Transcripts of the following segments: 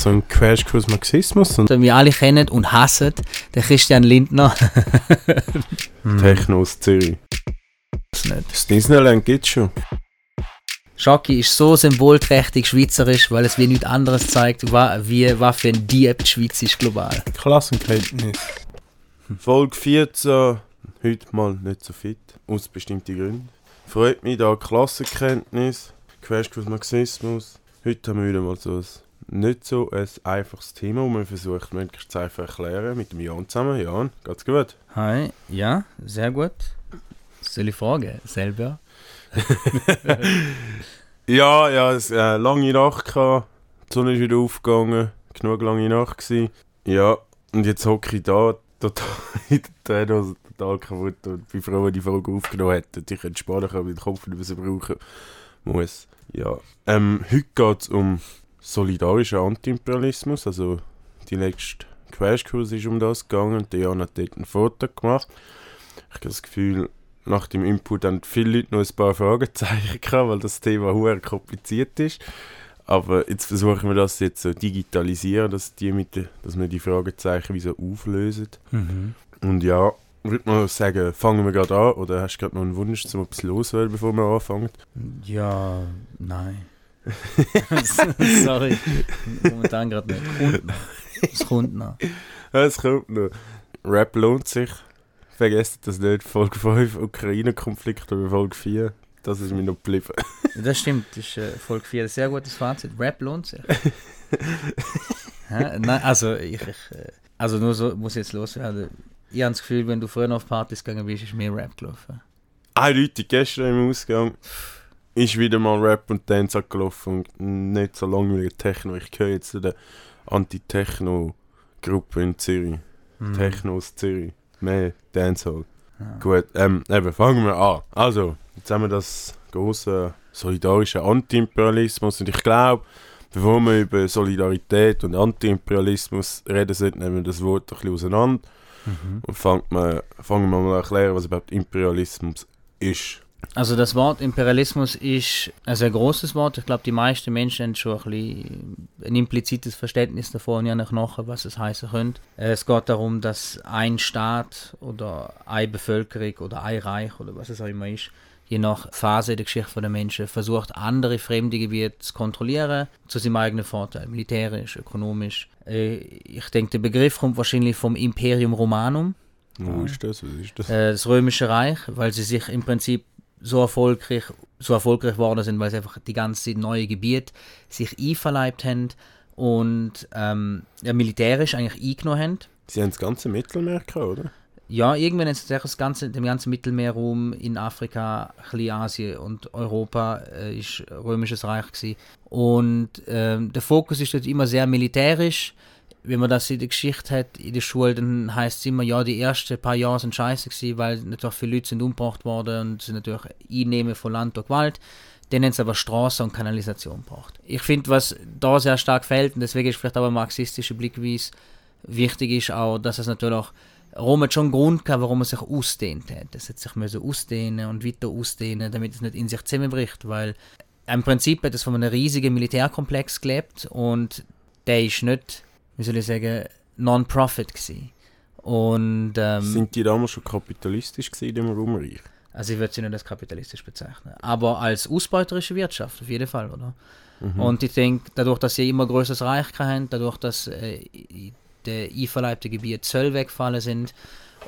so ein Crashkurs Marxismus und Den wir alle kennen und hassen, der Christian Lindner. Techno aus Zürich. Das nicht. Das Disneyland gibt's schon. Schocki ist so symbolträchtig schweizerisch, weil es wie nichts anderes zeigt, wie, was für ein Dieb die Schweiz ist global. Klassenkenntnis. Folge 14. Heute mal nicht so fit. Aus bestimmten Gründen. Freut mich da Klassenkenntnis. Crashkurs Marxismus. Heute haben wir wieder mal so ein nicht so ein einfaches Thema, das man versucht möglichst zu einfach erklären. Mit dem Jan zusammen. Jan, geht's gut? Hi, ja, sehr gut. Soll ich fragen? Selber? Ja, ja, es äh, lange Nacht gehabt. Die Sonne ist wieder aufgegangen. Genug lange Nacht gewesen. Ja, und jetzt hocke ich da, total in der Tränen, total kaputt und bin froh, wenn die Folge aufgenommen hätten. Ich entspannen kann, weil den Kopf nicht mehr brauchen muss. Ja, ähm, heute geht es um solidarischen Antiimperialismus. Also, die letzte Crashkurs ist um das gegangen und der Jan hat dort ein Foto gemacht. Ich habe das Gefühl, nach dem Input haben viele Leute noch ein paar Fragezeichen gehabt, weil das Thema sehr kompliziert ist. Aber jetzt versuchen wir das jetzt so digitalisieren, dass, die mit dass wir die Fragezeichen wie so auflösen. Und ja, würde mal sagen, fangen wir gerade an. Oder hast du gerade noch einen Wunsch, um etwas loswerden, bevor wir anfangen? Ja, nein. Sorry. Momentan gerade nicht. Kommt noch. Es kommt noch. Es kommt noch. Rap lohnt sich. Vergesst das nicht. Folge 5 Ukraine-Konflikt oder Folge 4. Das ist mir noch geblieben. Das stimmt, das ist äh, Folge 4. Sehr gutes Fazit. Rap lohnt sich. Nein, also ich, ich äh, also nur so muss ich jetzt loswerden. Ich habe das Gefühl, wenn du früher auf Partys gegangen bist, ist mehr Rap gelaufen. Eindeutig gestern im Ausgang ist wieder mal Rap und Dance angelaufen und nicht so langweilige Techno. Ich gehöre jetzt zu der Anti-Techno-Gruppe in Zürich. Techno aus Zürich. Mehr Dancehall. Ja. Gut, ähm, eben, fangen wir an. Also, jetzt haben wir das große solidarische Anti-Imperialismus und ich glaube, bevor wir über Solidarität und Anti-Imperialismus reden sollten, nehmen wir das Wort ein bisschen auseinander Mhm. und fangen wir, fangen wir mal an erklären, was überhaupt Imperialismus ist. Also das Wort Imperialismus ist ein sehr großes Wort. Ich glaube, die meisten Menschen haben schon ein, bisschen ein implizites Verständnis davon, ja nach nachher, was es heißen könnte. Es geht darum, dass ein Staat oder eine Bevölkerung oder ein Reich oder was es auch immer ist, je nach Phase der Geschichte der Menschen versucht, andere fremde Gebiete zu kontrollieren, zu seinem eigenen Vorteil, militärisch, ökonomisch. Äh, Ich denke, der Begriff kommt wahrscheinlich vom Imperium Romanum, Wo ist das? Was ist das? äh, das Römische Reich, weil sie sich im Prinzip so erfolgreich, so erfolgreich geworden sind, weil sie einfach die ganze Zeit neue Gebiete sich einverleibt haben und ähm, ja, militärisch eigentlich eingenommen haben. Sie haben das ganze Mittelmeer gehabt, oder? Ja, irgendwann ist es das ganze, dem ganzen Mittelmeerraum in Afrika, Kleinasien und Europa äh, ist römisches Reich gewesen. Und ähm, der Fokus ist dort immer sehr militärisch. Wenn man das in der Geschichte hat, in der Schule, dann heißt es immer, ja, die ersten paar Jahre sind scheiße gewesen, weil natürlich viele Leute sind umgebracht worden und sind natürlich Einnehmen von Land durch Gewalt. Dann haben sie aber Straße und Kanalisation gebraucht. Ich finde, was da sehr stark fehlt, und deswegen ist vielleicht eine marxistische Blickweise wichtig ist auch, dass es natürlich auch Rom hat schon einen Grund gehabt, warum er sich ausdehnt hat. Es hat sich müssen ausdehnen und weiter ausdehnen, damit es nicht in sich zusammenbricht, weil im Prinzip hat es von einem riesigen Militärkomplex gelebt und der ist nicht, wie soll ich sagen, Non-Profit gewesen. Und ähm, Sind die damals schon kapitalistisch gewesen in dem Rumreich? also ich würde sie nicht als kapitalistisch bezeichnen, aber als ausbeuterische Wirtschaft auf jeden Fall, oder? Mhm. Und ich denke, dadurch, dass sie immer größeres Reich haben, dadurch, dass äh, i- der einverleibte Gebiet Zölle weggefallen sind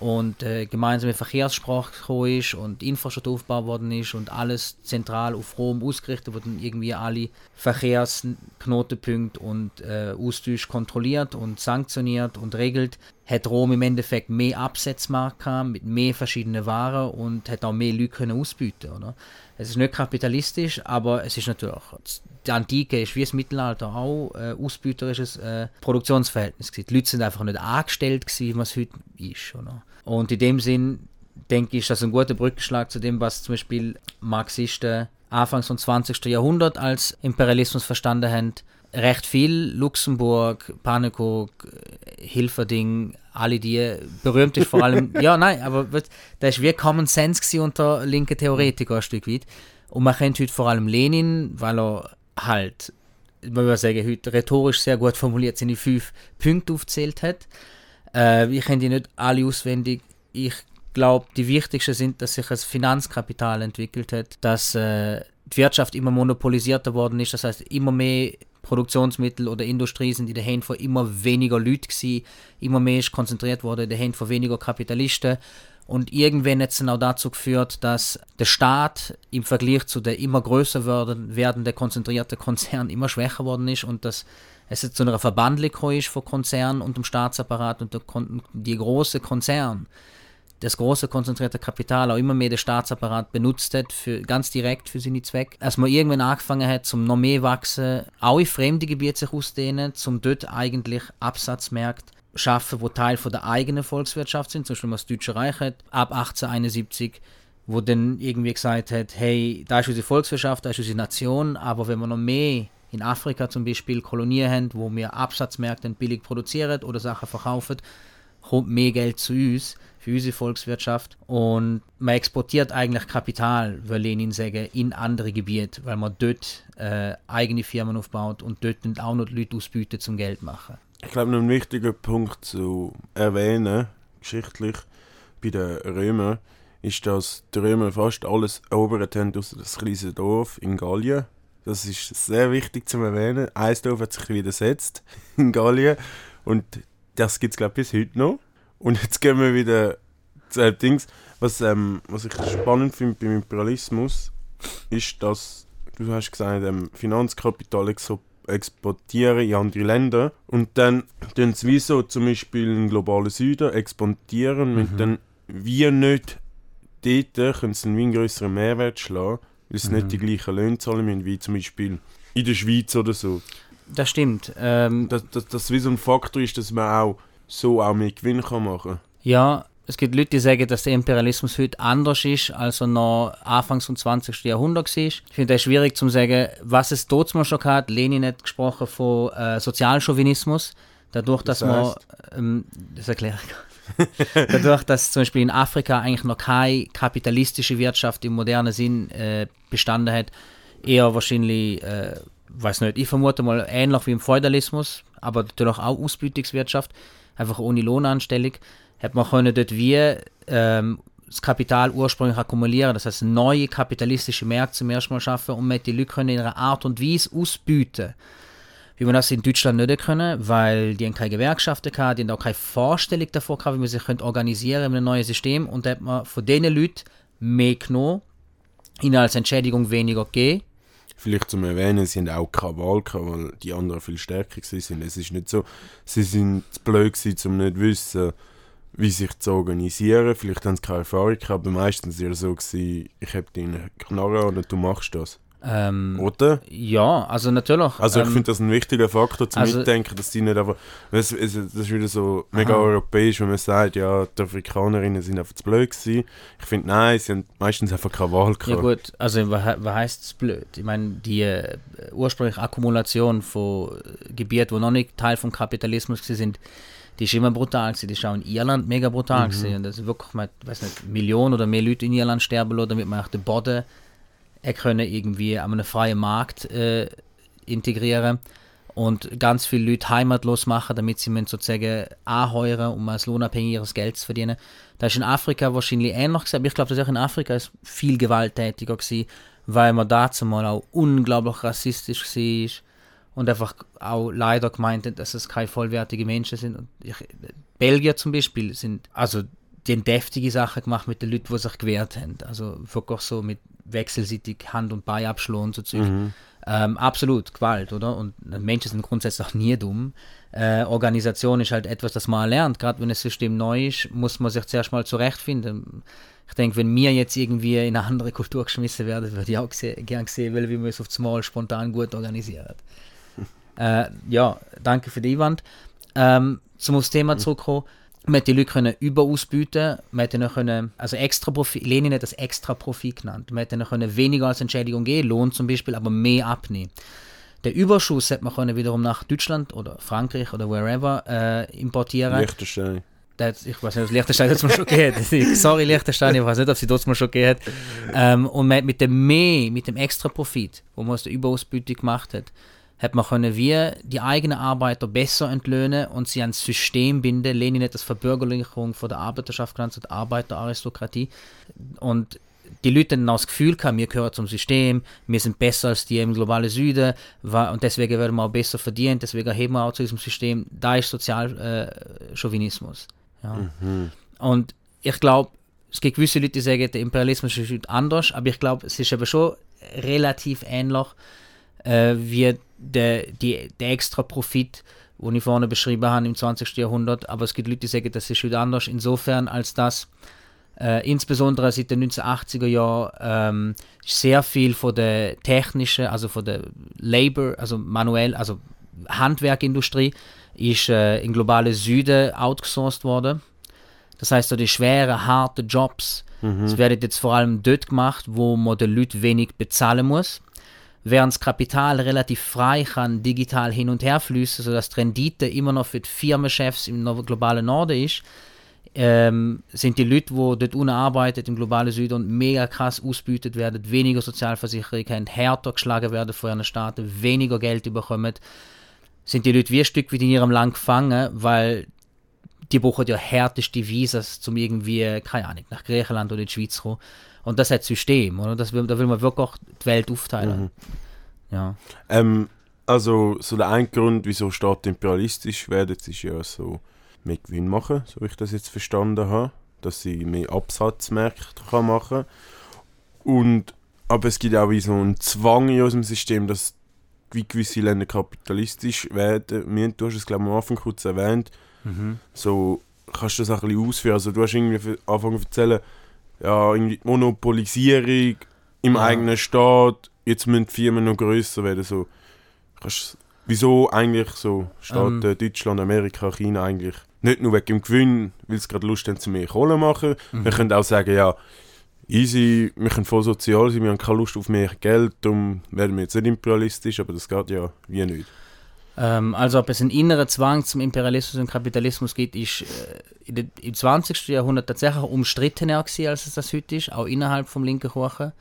und äh, gemeinsame Verkehrssprache gekommen ist und Infrastruktur aufgebaut worden ist und alles zentral auf Rom ausgerichtet wurden irgendwie alle Verkehrsknotenpunkte und äh, Austausch kontrolliert und sanktioniert und regelt, hat Rom im Endeffekt mehr Absatzmarkt mit mehr verschiedenen Waren und hat auch mehr Leute können ausbieten, oder? Es ist nicht kapitalistisch, aber es ist natürlich die Antike ist wie das Mittelalter auch äh, ausbeuterisches äh, Produktionsverhältnis gewesen. Die Leute sind einfach nicht angestellt gewesen, was heute ist, oder? Und in dem Sinn denke ich, ist das ein guter Brückenschlag zu dem, was zum Beispiel Marxisten Anfangs des 20. Jahrhundert als Imperialismus verstanden haben. Recht viel, Luxemburg, Pannekow, Hilferding, alle die, berühmt ist vor allem, ja nein, aber das ist wie Common Sense unter linken Theoretikern ein Stück weit. Und man kennt heute vor allem Lenin, weil er halt man würde sagen, heute rhetorisch sehr gut formuliert, seine fünf Punkte aufgezählt hat. Äh, ich kenne die nicht alle auswendig. Ich glaube, die wichtigsten sind, dass sich ein Finanzkapital entwickelt hat, dass äh, die Wirtschaft immer monopolisierter worden ist. Das heißt, immer mehr Produktionsmittel oder Industrie sind in den Händen von immer weniger Leuten gewesen. Immer mehr ist konzentriert worden in den Händen von weniger Kapitalisten. Und irgendwann hat es auch dazu geführt, dass der Staat im Vergleich zu der immer größer werdenden konzentrierten Konzern immer schwächer worden ist und dass es jetzt zu einer Verbandlung ist von Konzernen und dem Staatsapparat und der, die große Konzern das große konzentrierte Kapital auch immer mehr der Staatsapparat benutzt hat, für, ganz direkt für seine Zwecke. Als man irgendwann angefangen hat, zum noch mehr wachsen, auch in fremde Gebiete sich ausdehnen, zum dort eigentlich Absatzmärkte schaffen, wo Teil von der eigenen Volkswirtschaft sind, zum Beispiel das Deutsche Reich hat, ab 1871, wo dann irgendwie gesagt hat, hey, da ist unsere Volkswirtschaft, da ist unsere Nation, aber wenn wir noch mehr in Afrika zum Beispiel Kolonien haben, wo wir Absatzmärkte billig produzieren oder Sachen verkaufen, kommt mehr Geld zu uns, für unsere Volkswirtschaft. Und man exportiert eigentlich Kapital, würde Lenin sagen, in andere Gebiete, weil man dort äh, eigene Firmen aufbaut und dort auch noch Leute ausbietet zum Geld machen. Ich glaube, ein wichtiger Punkt zu erwähnen, geschichtlich, bei den Römern, ist, dass die Römer fast alles erobert haben aus das kleine Dorf in Gallien. Das ist sehr wichtig zu erwähnen. Ein Dorf hat sich widersetzt in Gallien und das gibt es, glaube ich, bis heute noch. Und jetzt gehen wir wieder zu Dings. Was, ähm, was ich spannend finde beim Imperialismus, ist, dass, du hast gesagt, ähm, Finanzkapital exportieren in andere Länder und dann tun sie wie so zum Beispiel im globalen Süden exportieren, mhm. und dann wie nicht dort können sie einen größeren Mehrwert schlagen, weil sie mhm. nicht die gleichen Löhne zahlen müssen, wie zum Beispiel in der Schweiz oder so. Das stimmt. Ähm, dass das, das wie so ein Faktor ist, dass man auch so auch mehr Gewinn kann machen Ja, es gibt Leute, die sagen, dass der Imperialismus heute anders ist, als er noch Anfangs des 20. Jahrhunderts war. Ich finde es schwierig zu sagen, was es dort mal schon hat. Lenin hat gesprochen von äh, Sozialchauvinismus. Dadurch, das dass heißt? man. Ähm, das erkläre ich. Dadurch, dass zum Beispiel in Afrika eigentlich noch keine kapitalistische Wirtschaft im modernen Sinn äh, bestanden hat, eher wahrscheinlich, äh, weiß nicht, ich vermute mal ähnlich wie im Feudalismus, aber natürlich auch Ausbütungswirtschaft einfach ohne Lohnanstellung, hat man können dort wie ähm, das Kapital ursprünglich akkumulieren, das heißt neue kapitalistische Märkte zum ersten Mal schaffen und man die Leute in einer Art und Weise ausbieten, wie man das in Deutschland nicht können, weil die haben keine Gewerkschaften hatten, die haben auch keine Vorstellung davon gehabt, wie man sich organisieren in einem neuen System und da hat man von diesen Leuten mehr genommen, ihnen als Entschädigung weniger gegeben Vielleicht zum Erwähnen, sie haben auch keine Wahl gehabt, weil die anderen viel stärker sind. Es ist nicht so, sie sind zu blöd gewesen, um nicht zu wissen, wie sich zu organisieren. Vielleicht haben sie keine Erfahrung gehabt, aber meistens war es so, gewesen, ich habe deine Knarre oder du machst das. Ähm, Oder? Ja, also natürlich. Also ich ähm, finde das ein wichtiger Faktor zum also, Mitdenken, dass die nicht einfach. Das, das ist wieder so mega aha. europäisch, wenn man sagt, ja, die Afrikanerinnen sind einfach zu blöd gewesen. Ich finde, nein, sie haben meistens einfach keine Wahl gehabt. Ja gut, also was, heisst es blöd? Ich meine, die äh, ursprüngliche Akkumulation von Gebieten, die noch nicht Teil vom Kapitalismus sind, die ist immer brutal gewesen. Die ist auch in Irland mega brutal mhm. gewesen. Und das ist wirklich, man, weiß nicht, Millionen oder mehr Leute in Irland sterben lassen, damit man auch den Boden er können irgendwie an einem freien Markt äh, integrieren und ganz viele Leute heimatlos machen, damit sie sozusagen anheuern, um als lohnabhängiges Geld zu verdienen. Das ist in Afrika wahrscheinlich ähnlich gewesen, aber ich glaube, dass auch in Afrika ist viel gewalttätiger gewesen, weil man dazu mal auch unglaublich rassistisch war und einfach auch leider gemeint hat, dass es keine vollwertigen Menschen sind. Und ich, Belgier zum Beispiel sind, also die haben deftige Sachen gemacht mit den Leuten, die sich gewehrt haben. Also wirklich so mit wechselseitig Hand und Bein abschlagen so Zeug. Mhm. Ähm, absolut, Gewalt, oder? Und Menschen sind grundsätzlich auch nie dumm. Äh, Organisation ist halt etwas, das man lernt. Gerade wenn das System neu ist, muss man sich zuerst mal zurechtfinden. Ich denke, wenn mir jetzt irgendwie in eine andere Kultur geschmissen werden, würde ich auch gerne sehen, wie wir es auf Mal spontan gut organisieren. äh, ja, danke für die Einwand. Ähm, zum aufs Thema zurückkommen man hat die Leute können überausbieten, man hätte noch können, also extra Profit, Lenin hat das extra Profit genannt, man hätte noch können weniger als Entschädigung geben, Lohn zum Beispiel, aber mehr abnehmen. Der Überschuss hätte man können wiederum nach Deutschland oder Frankreich oder wherever äh, importieren. Liechtenstein. Das, ich weiß nicht, ob Liechtenstein das mal schon gegeben Sorry, Liechtenstein, ich weiß nicht, ob sie das mal schon gegeben hat. Ähm, und man mit dem mehr, mit dem extra Profit, wo man aus der Überausbeutung gemacht hat, hat man können wie die eigenen Arbeiter besser entlöhnen und sie ans System binden. Lenin hat das Verbürgerlichung von der Arbeiterschaft genannt, der Arbeiteraristokratie. Und die Leute dann auch das Gefühl haben, wir gehören zum System, wir sind besser als die im globalen Süden und deswegen werden wir auch besser verdient, deswegen erheben wir auch zu diesem System. Da ist Sozialchauvinismus. Äh, ja. Mhm. Und ich glaube, es gibt gewisse Leute, die sagen, der Imperialismus ist anders, aber ich glaube, es ist aber schon relativ ähnlich äh, wie der, die, der extra Profit, den ich vorne beschrieben habe im 20. Jahrhundert. Aber es gibt Leute, die sagen, das ist wieder anders insofern, als dass äh, insbesondere seit den 1980er Jahren ähm, sehr viel von der technischen, also von der Labor, also manuell, also Handwerkindustrie, ist äh, im globalen Süden outgesourced worden. Das heißt, so die schweren, harten Jobs, mhm. das werden jetzt vor allem dort gemacht, wo man den Leuten wenig bezahlen muss. Während das Kapital relativ frei kann digital hin und her fließen, sodass die Rendite immer noch für die Firmenchefs im globalen Norden ist, ähm, sind die Leute, die dort unten arbeiten, im globalen Süden, mega krass ausbeutet werden, weniger Sozialversicherung haben, härter geschlagen werden von ihren Staaten, weniger Geld bekommen, sind die Leute wie ein Stück wie in ihrem Land gefangen, weil die brauchen ja härteste Visas, um irgendwie, keine Ahnung, nach Griechenland oder in die Schweiz zu kommen. Und das hat System, oder? Das will, da will man wirklich die Welt aufteilen. Mhm. Ja. Ähm, also, so der ein Grund, wieso Staaten imperialistisch werden, ist ja so mehr Gewinn machen, so wie ich das jetzt verstanden habe. Dass sie mehr Absatzmärkte kann machen Und aber es gibt auch wie so einen Zwang in unserem System, dass wie gewisse Länder kapitalistisch werden. Du hast es, glaube ich, am Anfang kurz erwähnt. Mhm. So, kannst du das auch ein bisschen ausführen? Also, du hast irgendwie angefangen zu erzählen, ja, irgendwie Monopolisierung im ja. eigenen Staat, jetzt müssen die Firmen noch größer werden. So, kannst, wieso eigentlich so Staaten, ähm. Deutschland, Amerika, China eigentlich nicht nur wegen dem Gewinn, weil sie gerade Lust haben, zu mehr Kohle machen. Mhm. Wir können auch sagen, ja, easy, wir können voll sozial sein, wir haben keine Lust auf mehr Geld, darum werden wir jetzt nicht imperialistisch, aber das geht ja wie nicht. Ähm, also ob es einen inneren Zwang zum Imperialismus und Kapitalismus gibt, ist äh, im 20. Jahrhundert tatsächlich umstrittener gewesen, als es das heute ist, auch innerhalb vom linken Kuchen.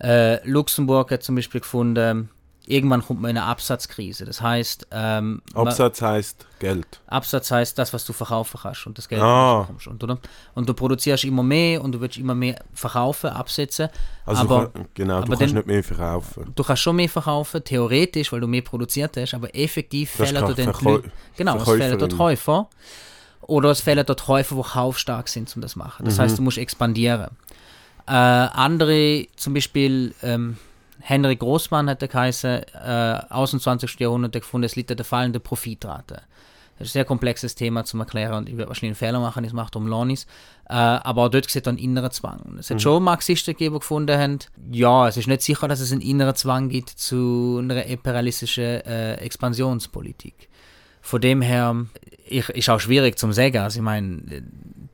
Äh, Luxemburg hat zum Beispiel gefunden, irgendwann kommt man in eine Absatzkrise. Das heißt. Ähm, Absatz heißt Geld. Absatz heißt das, was du verkaufen kannst und das Geld, ah. bekommst. Und, oder? und du produzierst immer mehr und du willst immer mehr verkaufen, absetzen. Also aber, kann, genau, aber du kannst dann, nicht mehr verkaufen. Du kannst schon mehr verkaufen, theoretisch, weil du mehr produziert hast, aber effektiv fehlen dort den Genau, es fehlen dort Käufer. Oder es fehlen dort Käufer, die kaufstark sind, um das zu machen. Das mhm. heißt, du musst expandieren. Äh, andere, zum Beispiel. Ähm, Henry Großmann hat der Kaiser äh, aus dem 20. Jahrhundert gefunden, es liegt an der fallenden Profitrate. Das ist ein sehr komplexes Thema zum Erklären und ich werde wahrscheinlich einen Fehler machen, ich mache um Lonis. Äh, aber auch dort sieht dann innerer Zwang. Es hat mhm. schon Marxisten gegeben, die gefunden haben, ja, es ist nicht sicher, dass es einen inneren Zwang gibt zu einer imperialistischen äh, Expansionspolitik. Von dem her ich, ist auch schwierig zu sagen. Also ich meine,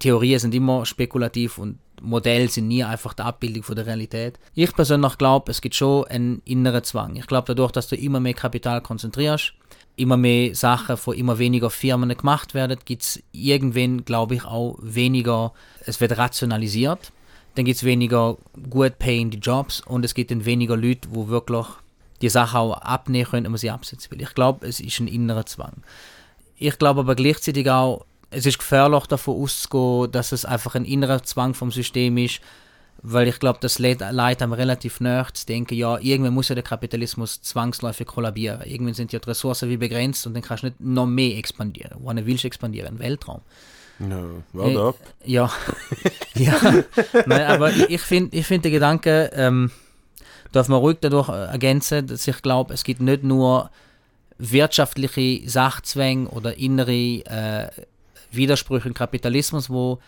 Theorien sind immer spekulativ und Modelle sind nie einfach die Abbildung von der Realität. Ich persönlich glaube, es gibt schon einen inneren Zwang. Ich glaube, dadurch, dass du immer mehr Kapital konzentrierst, immer mehr Sachen von immer weniger Firmen gemacht werden, gibt es irgendwann, glaube ich, auch weniger, es wird rationalisiert, dann gibt es weniger gut payende Jobs und es gibt dann weniger Leute, wo wirklich die Sache auch abnehmen können, wenn man sie absetzen will. Ich glaube, es ist ein innerer Zwang. Ich glaube aber gleichzeitig auch, es ist gefährlich davon auszugehen, dass es einfach ein innerer Zwang vom System ist, weil ich glaube, das Leid einem relativ nahe zu denken, ja, irgendwann muss ja der Kapitalismus zwangsläufig kollabieren. Irgendwann sind ja die Ressourcen wie begrenzt und dann kannst du nicht noch mehr expandieren. Wann willst du expandieren? Im Weltraum. No, well äh, up. Ja, ja. Nein, aber ich finde ich find den Gedanken, ähm, darf man ruhig dadurch ergänzen, dass ich glaube, es gibt nicht nur wirtschaftliche Sachzwänge oder innere äh, Widersprüche im Kapitalismus, wo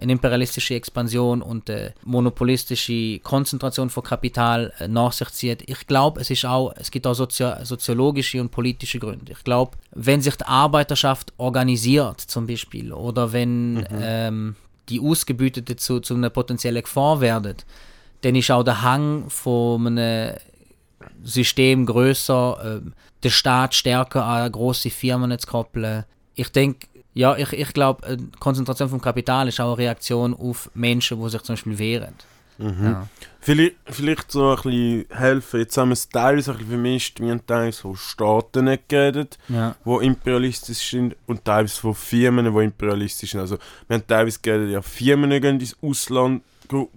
eine imperialistische Expansion und eine monopolistische Konzentration von Kapital äh, nach sich zieht. Ich glaube, es ist auch, es gibt auch sozio soziologische und politische Gründe. Ich glaube, wenn sich die Arbeiterschaft organisiert, zum Beispiel, oder wenn mhm. ähm, die Ausgebütete zu, zu einer potenziellen Gefahr werden, dann ist auch der Hang von einem System größer, äh, der Staat stärker an große Firmen zu koppeln. Ich denke, ja, ich, ich glaube, Konzentration vom Kapital ist auch eine Reaktion auf Menschen, die sich zum Beispiel wehren. Mhm. Ja. Vielleicht, vielleicht so ein bisschen helfen. Jetzt haben wir es teilweise ein bisschen vermischt. Wir haben teilweise von Staaten nicht geredet, Ja. die imperialistisch sind und teilweise von Firmen, die imperialistisch sind. Also wir haben teilweise geredet, ja, Firmen gehen ins Ausland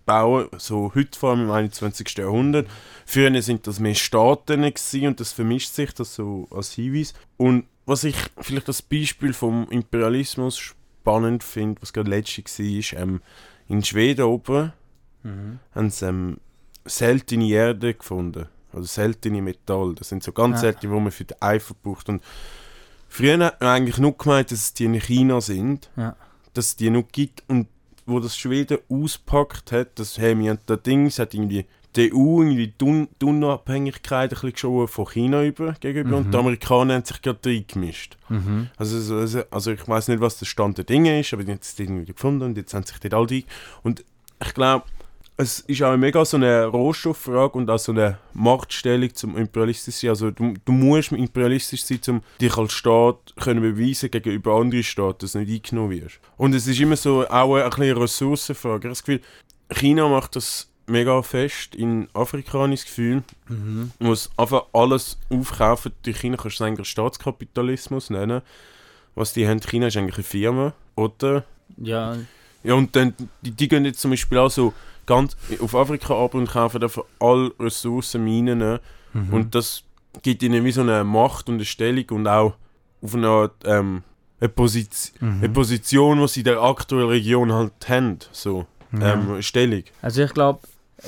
bauen, so heute vor allem im 21. Jahrhundert. Früher sind das mehr Staaten gewesen und das vermischt sich, das so als Hinweis. Und was ich vielleicht als Beispiel vom Imperialismus spannend finde, was gerade letztes war, ist ähm, in Schweden oben Mhm. haben sie ähm, seltene Erde gefunden. Also seltene Metall. Das sind so ganz Ja. seltene, die man für den Eifer braucht. Und früher hat man eigentlich nur gemeint, dass es die in China sind. Ja. Dass es die noch gibt. Und wo das Schweden auspackt hat, das hey, wir haben da Ding, es hat irgendwie die EU irgendwie die die Unabhängigkeit ein bisschen geschoben von China über, gegenüber und die Amerikaner haben sich gerade reingemischt. Mhm. Also, so- also, also ich weiß nicht, was der Stand der Dinge ist, aber die haben es irgendwie gefunden und jetzt haben sich dort alle. Und ich glaube, es ist auch mega so eine Rohstofffrage und auch so eine Machtstellung zum imperialistisch sein. Also du, du musst imperialistisch sein, um dich als Staat können beweisen gegenüber anderen Staaten, dass du nicht eingenommen wirst. Und es ist immer so auch eine, eine Ressourcenfrage. Ich habe das Gefühl, China macht das mega fest. In Afrika habe ich das Gefühl, Mhm. man muss einfach alles aufkaufen. Die China kannst du eigentlich Staatskapitalismus nennen. Was die haben, China ist eigentlich eine Firma, oder? Ja, Ja, und dann, die, die gehen jetzt zum Beispiel auch so ganz auf Afrika ab und kaufen einfach alle Ressourcen, Minen. Mhm. Und das gibt ihnen wie so eine Macht und eine Stellung und auch auf eine Art, ähm, eine, Posiz Mhm. eine Position, die sie in der aktuellen Region halt haben. So, ähm, eine Stellung. Also ich glaube,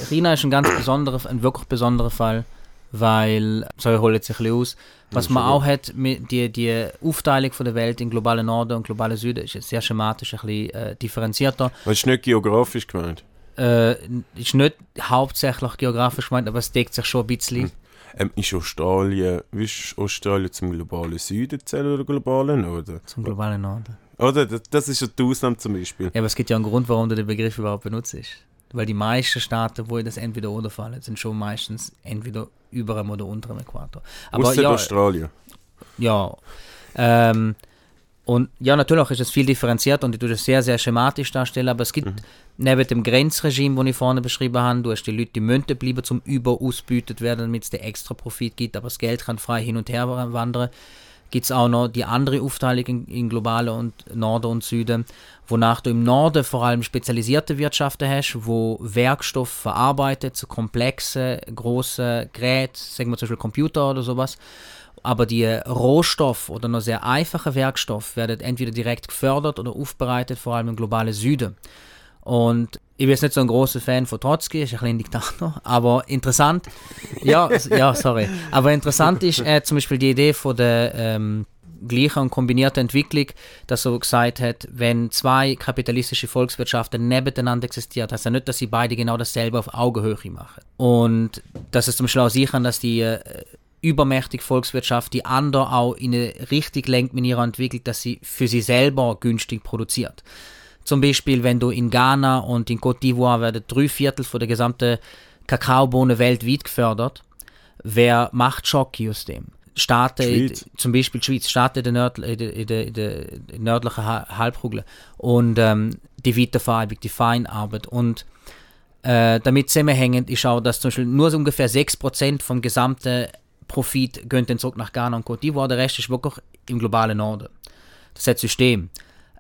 China ist ein ganz besonderer, ein wirklich besonderer Fall, weil, so ich hole jetzt ein bisschen aus, was Ja, man auch hat, die, die Aufteilung von der Welt in globalen Norden und globalen Süden ist jetzt sehr schematisch, ein bisschen äh, differenzierter. Das ist nicht geografisch gemeint. Äh, ist nicht hauptsächlich geografisch gemeint, aber es deckt sich schon ein bisschen. Hm. Ähm, ist Australien, wie ist Australien zum globalen Süden zählen oder globalen Norden? Zum globalen Norden. Oder? Das, das ist ja die Ausnahme zum Beispiel. Ja, aber es gibt ja einen Grund, warum du den Begriff überhaupt benutzt. Weil die meisten Staaten, wo das entweder oder fallen, sind schon meistens entweder über dem oder unter dem Äquator. Aber Ausser ja, Australien. Ja. Ähm, und ja, natürlich ist es viel differenziert und ich tue das sehr, sehr schematisch darstellen, aber es gibt Mhm. neben dem Grenzregime, das ich vorne beschrieben habe, du hast die Leute, die Münten bleiben zum Überausbeutet werden, damit es den extra Profit gibt, aber das Geld kann frei hin und her wandern. Gibt es auch noch die andere Aufteilung in, in globale und Norden und Süden, wonach du im Norden vor allem spezialisierte Wirtschaften hast, wo Werkstoff verarbeitet zu komplexen, großen Geräten, sagen wir zum Beispiel Computer oder sowas, aber die Rohstoff oder noch sehr einfache Werkstoff werden entweder direkt gefördert oder aufbereitet, vor allem im globalen Süden. Und ich bin jetzt nicht so ein großer Fan von Trotzki, ist ein ein Diktator, aber interessant, ja, ja, sorry, aber interessant ist äh, zum Beispiel die Idee von der ähm, gleichen und kombinierten Entwicklung, dass so gesagt hat, wenn zwei kapitalistische Volkswirtschaften nebeneinander existieren, heißt ja nicht, dass sie beide genau dasselbe auf Augenhöhe machen. Und dass es zum Beispiel auch sichern, dass die äh, übermächtige Volkswirtschaft die andere auch in eine Richtung lenkt mit ihrer Entwicklung, dass sie für sie selber günstig produziert. Zum Beispiel, wenn du in Ghana und in Côte d'Ivoire werden drei Viertel von der gesamten Kakaobohnen weltweit gefördert. Wer macht Schocke aus dem? Staaten, in- zum Beispiel die Schweiz, Staaten in der, Nörd, in der, in der, der nördlichen Ha- Halbkugel und ähm, die Weiterverarbeitung, die Feinarbeit und äh, damit zusammenhängend ist auch, dass zum Beispiel nur so ungefähr 6% vom gesamten Profit gehen dann zurück nach Ghana und Côte d'Ivoire, der Rest ist wirklich im globalen Norden. Das ist das System.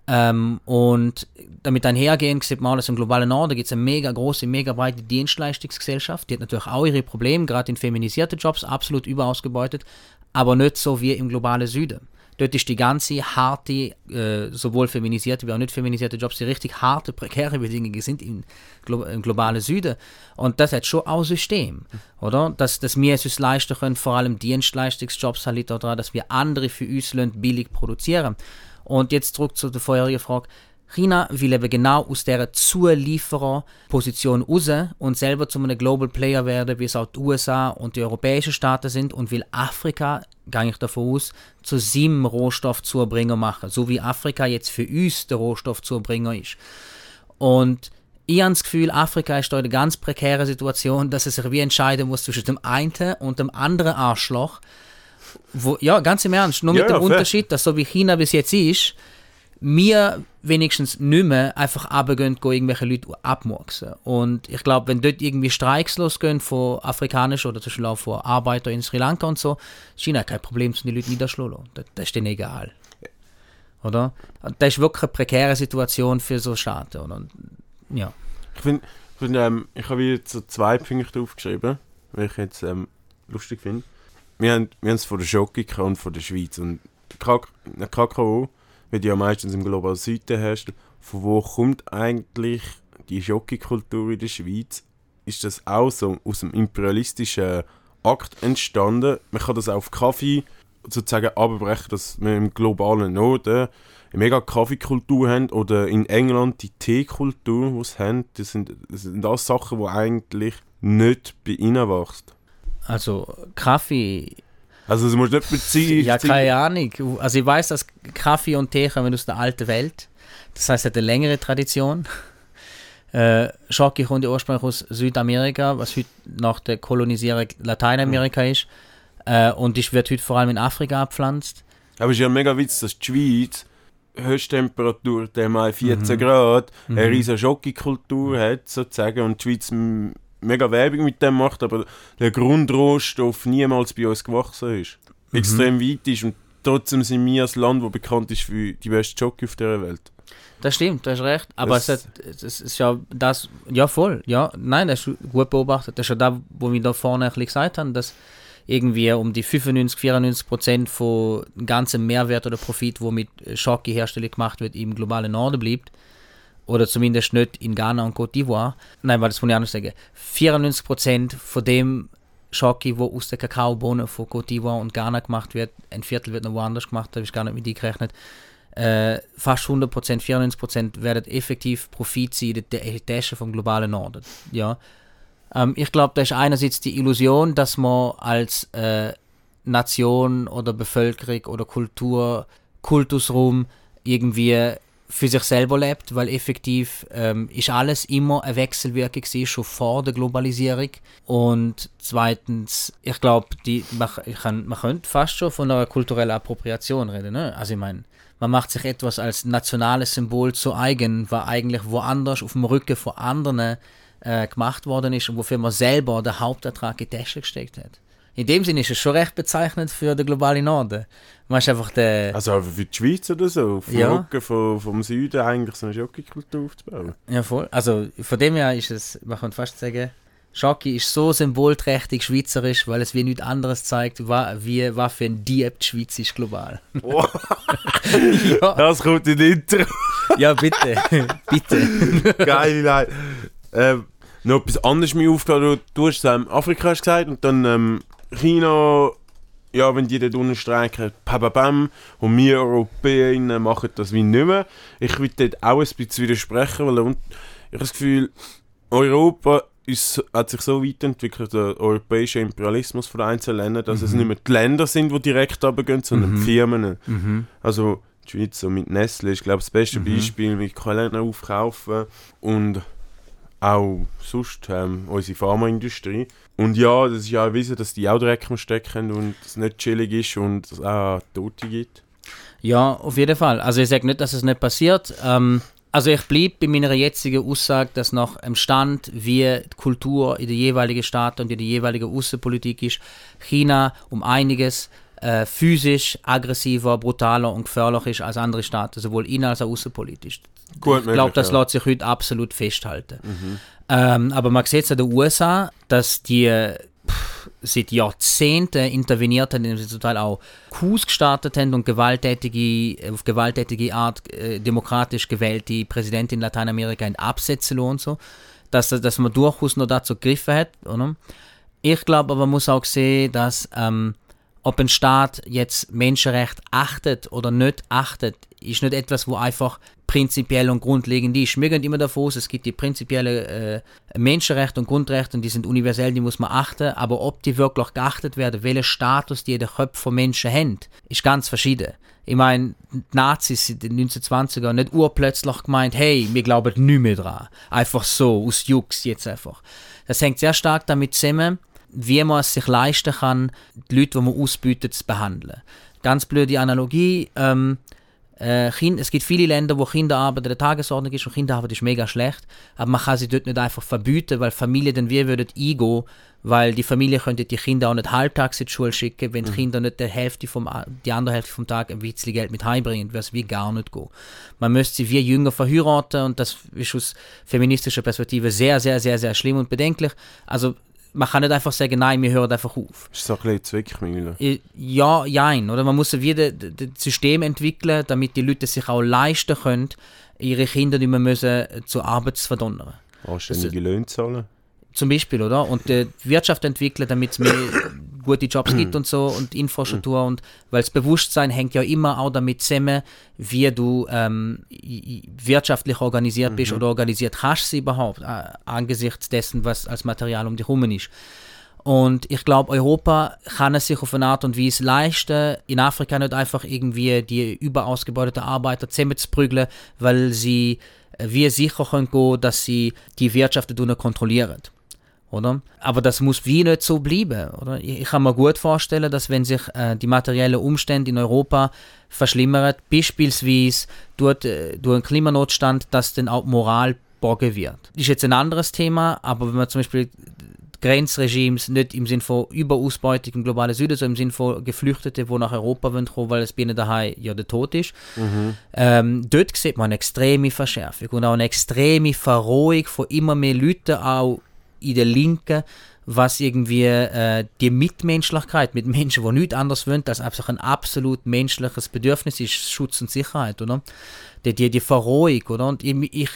Ähm, und damit einhergehend sieht man alles im globalen Norden gibt es eine mega große, mega breite Dienstleistungsgesellschaft. Die hat natürlich auch ihre Probleme, gerade in feminisierte Jobs, absolut überausgebeutet, aber nicht so wie im globalen Süden. Dort ist die ganze harte, äh, sowohl feminisierte wie auch nicht feminisierte Jobs, die richtig harte, prekäre Bedingungen sind im, Glo im globalen Süden. Und das hat schon auch System, oder? Dass, dass wir es uns leisten können, vor allem Dienstleistungsjobs halt daran, dass wir andere für uns billig produzieren. Und jetzt zurück zu der vorherigen Frage. China will eben genau aus dieser Zuliefererposition raus und selber zu einem Global Player werden, wie es auch die USA und die europäischen Staaten sind und will Afrika, gehe ich davon aus, zu seinem Rohstoffzubringer machen, so wie Afrika jetzt für uns der Rohstoffzubringer ist. Und ich habe das Gefühl, Afrika ist da in einer ganz prekären Situation, dass es sich wie entscheiden muss zwischen dem einen und dem anderen Arschloch. Wo, ja, ganz im Ernst, nur Ja, mit dem ja. Unterschied, dass so wie China bis jetzt ist, wir wenigstens nicht mehr einfach runtergehen, gehen irgendwelche Leute abmurksen. Und ich glaube, wenn dort irgendwie Streiks losgehen von afrikanischen oder zum Beispiel auch von Arbeitern in Sri Lanka und so, ist ihnen kein Problem, die Leute niederschlagen. Das, das ist denen egal. Oder? Das ist wirklich eine prekäre Situation für so Staaten. Oder? Ja. Ich finde, find, ähm, ich habe jetzt so zwei Punkte aufgeschrieben, die ich jetzt ähm, lustig finde. Wir haben es von der Schokika und von der Schweiz. Und der Kakao wird ja meistens im globalen Süden herrscht. Von wo kommt eigentlich die Schokikultur in der Schweiz? Ist das auch so aus dem imperialistischen Akt entstanden? Man kann das auf Kaffee sozusagen abbrechen, dass wir im globalen Norden eine mega Kaffeekultur haben oder in England die Teekultur, die sie haben. Das sind, das sind alles Sachen, die eigentlich nicht bei ihnen wachsen. Also Kaffee. Also du musst nicht beziehen. Ja, keine Ahnung. Also ich weiß, dass Kaffee und Tee kommen aus der alten Welt. Das heißt, es hat eine längere Tradition. Äh, Schoki kommt ja ursprünglich aus Südamerika, was heute nach der Kolonisierung Lateinamerika mhm. ist. Äh, und ich wird heute vor allem in Afrika abpflanzt. Aber es ist ja mega witzig, dass die Schweiz Höchsttemperatur der mal 14 mhm. Grad, mhm. eine riesige Schokikultur hat sozusagen und die Schweiz mega Werbung mit dem macht, aber der Grundrohstoff niemals bei uns gewachsen ist. Mhm. Extrem weit ist und trotzdem sind wir ein Land, das bekannt ist für die beste Schoki auf der Welt. Das stimmt, du hast recht. Aber es, hat, es, ist ja das, ja voll, ja, nein, das ist gut beobachtet. Das ist ja da, wo wir da vorne ein bisschen gesagt haben, dass irgendwie um die 95, 94 Prozent von ganzen Mehrwert oder Profit, wo mit Schoki-Herstellung gemacht wird, im globalen Norden bleibt. Oder zumindest nicht in Ghana und Côte d'Ivoire. Nein, weil das muss ich anders sagen. 94 Prozent von dem Schoki, wo aus der Kakaobohnen von Côte d'Ivoire und Ghana gemacht wird, ein Viertel wird noch woanders gemacht, da habe ich gar nicht mit die gerechnet. Äh, fast 100 Prozent, 94 Prozent werden effektiv Profit sein in der Tasche vom globalen Norden. Ja. Ähm, ich glaube, da ist einerseits die Illusion, dass man als äh, Nation oder Bevölkerung oder Kultur, Kultusraum irgendwie für sich selber lebt, weil effektiv ähm, ist alles immer eine Wechselwirkung gewesen, schon vor der Globalisierung. Und zweitens, ich glaube, man, man könnte fast schon von einer kulturellen Appropriation reden. Ne? Also ich meine, man macht sich etwas als nationales Symbol zu eigen, was eigentlich woanders auf dem Rücken von anderen äh, gemacht worden ist und wofür man selber den Hauptertrag in die Tasche gesteckt hat. In dem Sinne ist es schon recht bezeichnend für den globalen Norden. Man ist einfach der... Also für die Schweiz oder so, vom ja. Rücken vom, vom Süden eigentlich so eine Schokikultur aufzubauen. Ja, voll. Also von dem her ist es, man kann fast sagen, Schoki ist so symbolträchtig schweizerisch, weil es wie nichts anderes zeigt, wie, was für ein Dieb die Schweiz ist global. Oh. ja. Das kommt in Intro. ja, bitte. bitte. Geil, nein. Ähm, noch etwas anderes mir aufgefallen. Du, du hast ähm, Afrika hast gesagt und dann ähm, China, ja, wenn die dort unten streiken, pam, und wir Europäer machen das wie nicht mehr. Ich will dort auch ein bisschen widersprechen, weil ich habe das Gefühl, Europa ist, hat sich so weiterentwickelt, der europäische Imperialismus von einzelnen Ländern, dass mhm. es nicht mehr die Länder sind, die direkt runtergehen, sondern mhm. die Firmen. Mhm. Also die Schweiz so mit Nestle ist, glaube ich, das beste mhm. Beispiel, wie Kalender aufkaufen und auch sonst ähm, unsere Pharmaindustrie. Und ja, das ist ja erwiesen, dass die auch Dreck am Stecken und es nicht chillig ist und es auch Tote gibt. Ja, auf jeden Fall. Also ich sage nicht, dass es nicht passiert. Ähm, also ich bleibe bei meiner jetzigen Aussage, dass nach dem Stand, wie die Kultur in den jeweiligen Staaten und in der jeweiligen Außenpolitik ist, China um einiges äh, physisch aggressiver, brutaler und gefährlicher ist als andere Staaten, sowohl innen als auch außenpolitisch. Gut, ich glaube, das ja. lässt sich heute absolut festhalten. Mhm. Ähm, aber man sieht es in den USA, dass die pff, seit Jahrzehnten interveniert haben, indem sie zum Teil auch Coups gestartet haben und gewalttätige, auf gewalttätige Art äh, demokratisch gewählte Präsidentin in Lateinamerika in Absätze und so, dass, dass man durchaus noch dazu gegriffen hat. Oder? Ich glaube aber, man muss auch sehen, dass ähm, ob ein Staat jetzt Menschenrecht achtet oder nicht achtet, ist nicht etwas, wo einfach prinzipiell und grundlegend ist. Wir gehen immer davon aus, es gibt die prinzipiellen äh, Menschenrechte und Grundrechte und die sind universell, die muss man achten, aber ob die wirklich geachtet werden, welchen Status die in den Köpfen von Menschen haben, ist ganz verschieden. Ich meine, die Nazis in den 1920er nicht urplötzlich gemeint, hey, wir glauben nicht mehr dran. Einfach so, aus Jux jetzt einfach. Das hängt sehr stark damit zusammen, wie man es sich leisten kann, die Leute, die man ausbietet, zu behandeln. Ganz blöde Analogie. Ähm, Äh, kind, es gibt viele Länder, wo Kinderarbeit in der Tagesordnung ist und Kinderarbeit ist mega schlecht, aber man kann sie dort nicht einfach verbieten, weil Familien dann wir würden eingehen, weil die Familie könnte die Kinder auch nicht halbtags in die Schule schicken, wenn die mhm. Kinder nicht die, Hälfte vom, die andere Hälfte vom Tag ein bisschen Geld mit heimbringen, würde es wie gar nicht gehen. Man müsste sie wie Jünger verheiraten und das ist aus feministischer Perspektive sehr, sehr, sehr, sehr schlimm und bedenklich. Also man kann nicht einfach sagen, nein, wir hören einfach auf. Ist das ein bisschen Zwickmühle? Ja, nein. Oder man muss wieder das System entwickeln, damit die Leute sich auch leisten können, ihre Kinder nicht mehr müssen zur Arbeit zu verdonnern. Anständige Löhne zahlen? Zum Beispiel, oder? Und die Wirtschaft entwickeln, damit es mehr gute Jobs gibt und so und Infrastruktur und weil das Bewusstsein hängt ja immer auch damit zusammen, wie du ähm, wirtschaftlich organisiert bist mhm. oder organisiert hast sie überhaupt äh, angesichts dessen, was als Material um dich herum ist. Und ich glaube, Europa kann es sich auf eine Art und Weise leisten, in Afrika nicht einfach irgendwie die überausgebeuteten Arbeiter zusammenzuprügeln, weil sie äh, wie sicher können gehen, dass sie die Wirtschaft kontrollieren oder? Aber das muss wie nicht so bleiben, oder? Ich, kann mir gut vorstellen, dass wenn sich äh, die materiellen Umstände in Europa verschlimmern, beispielsweise durch, äh, durch einen Klimanotstand, dass dann auch Moral bogen wird. Das ist jetzt ein anderes Thema, aber wenn man zum Beispiel Grenzregimes nicht im Sinne von Überausbeutung im globalen Süden, sondern im Sinne von Geflüchteten, die nach Europa wollen kommen, weil es bei ihnen daheim ja der Tod ist. Mhm. Ähm, dort sieht man eine extreme Verschärfung und auch eine extreme Verrohung von immer mehr Leuten, auch in der Linken, was irgendwie äh, die Mitmenschlichkeit mit Menschen, die nichts anderes wollen, als einfach ein absolut menschliches Bedürfnis ist, Schutz und Sicherheit, oder? Die, die, die Verrohung, oder? Und ich, ich,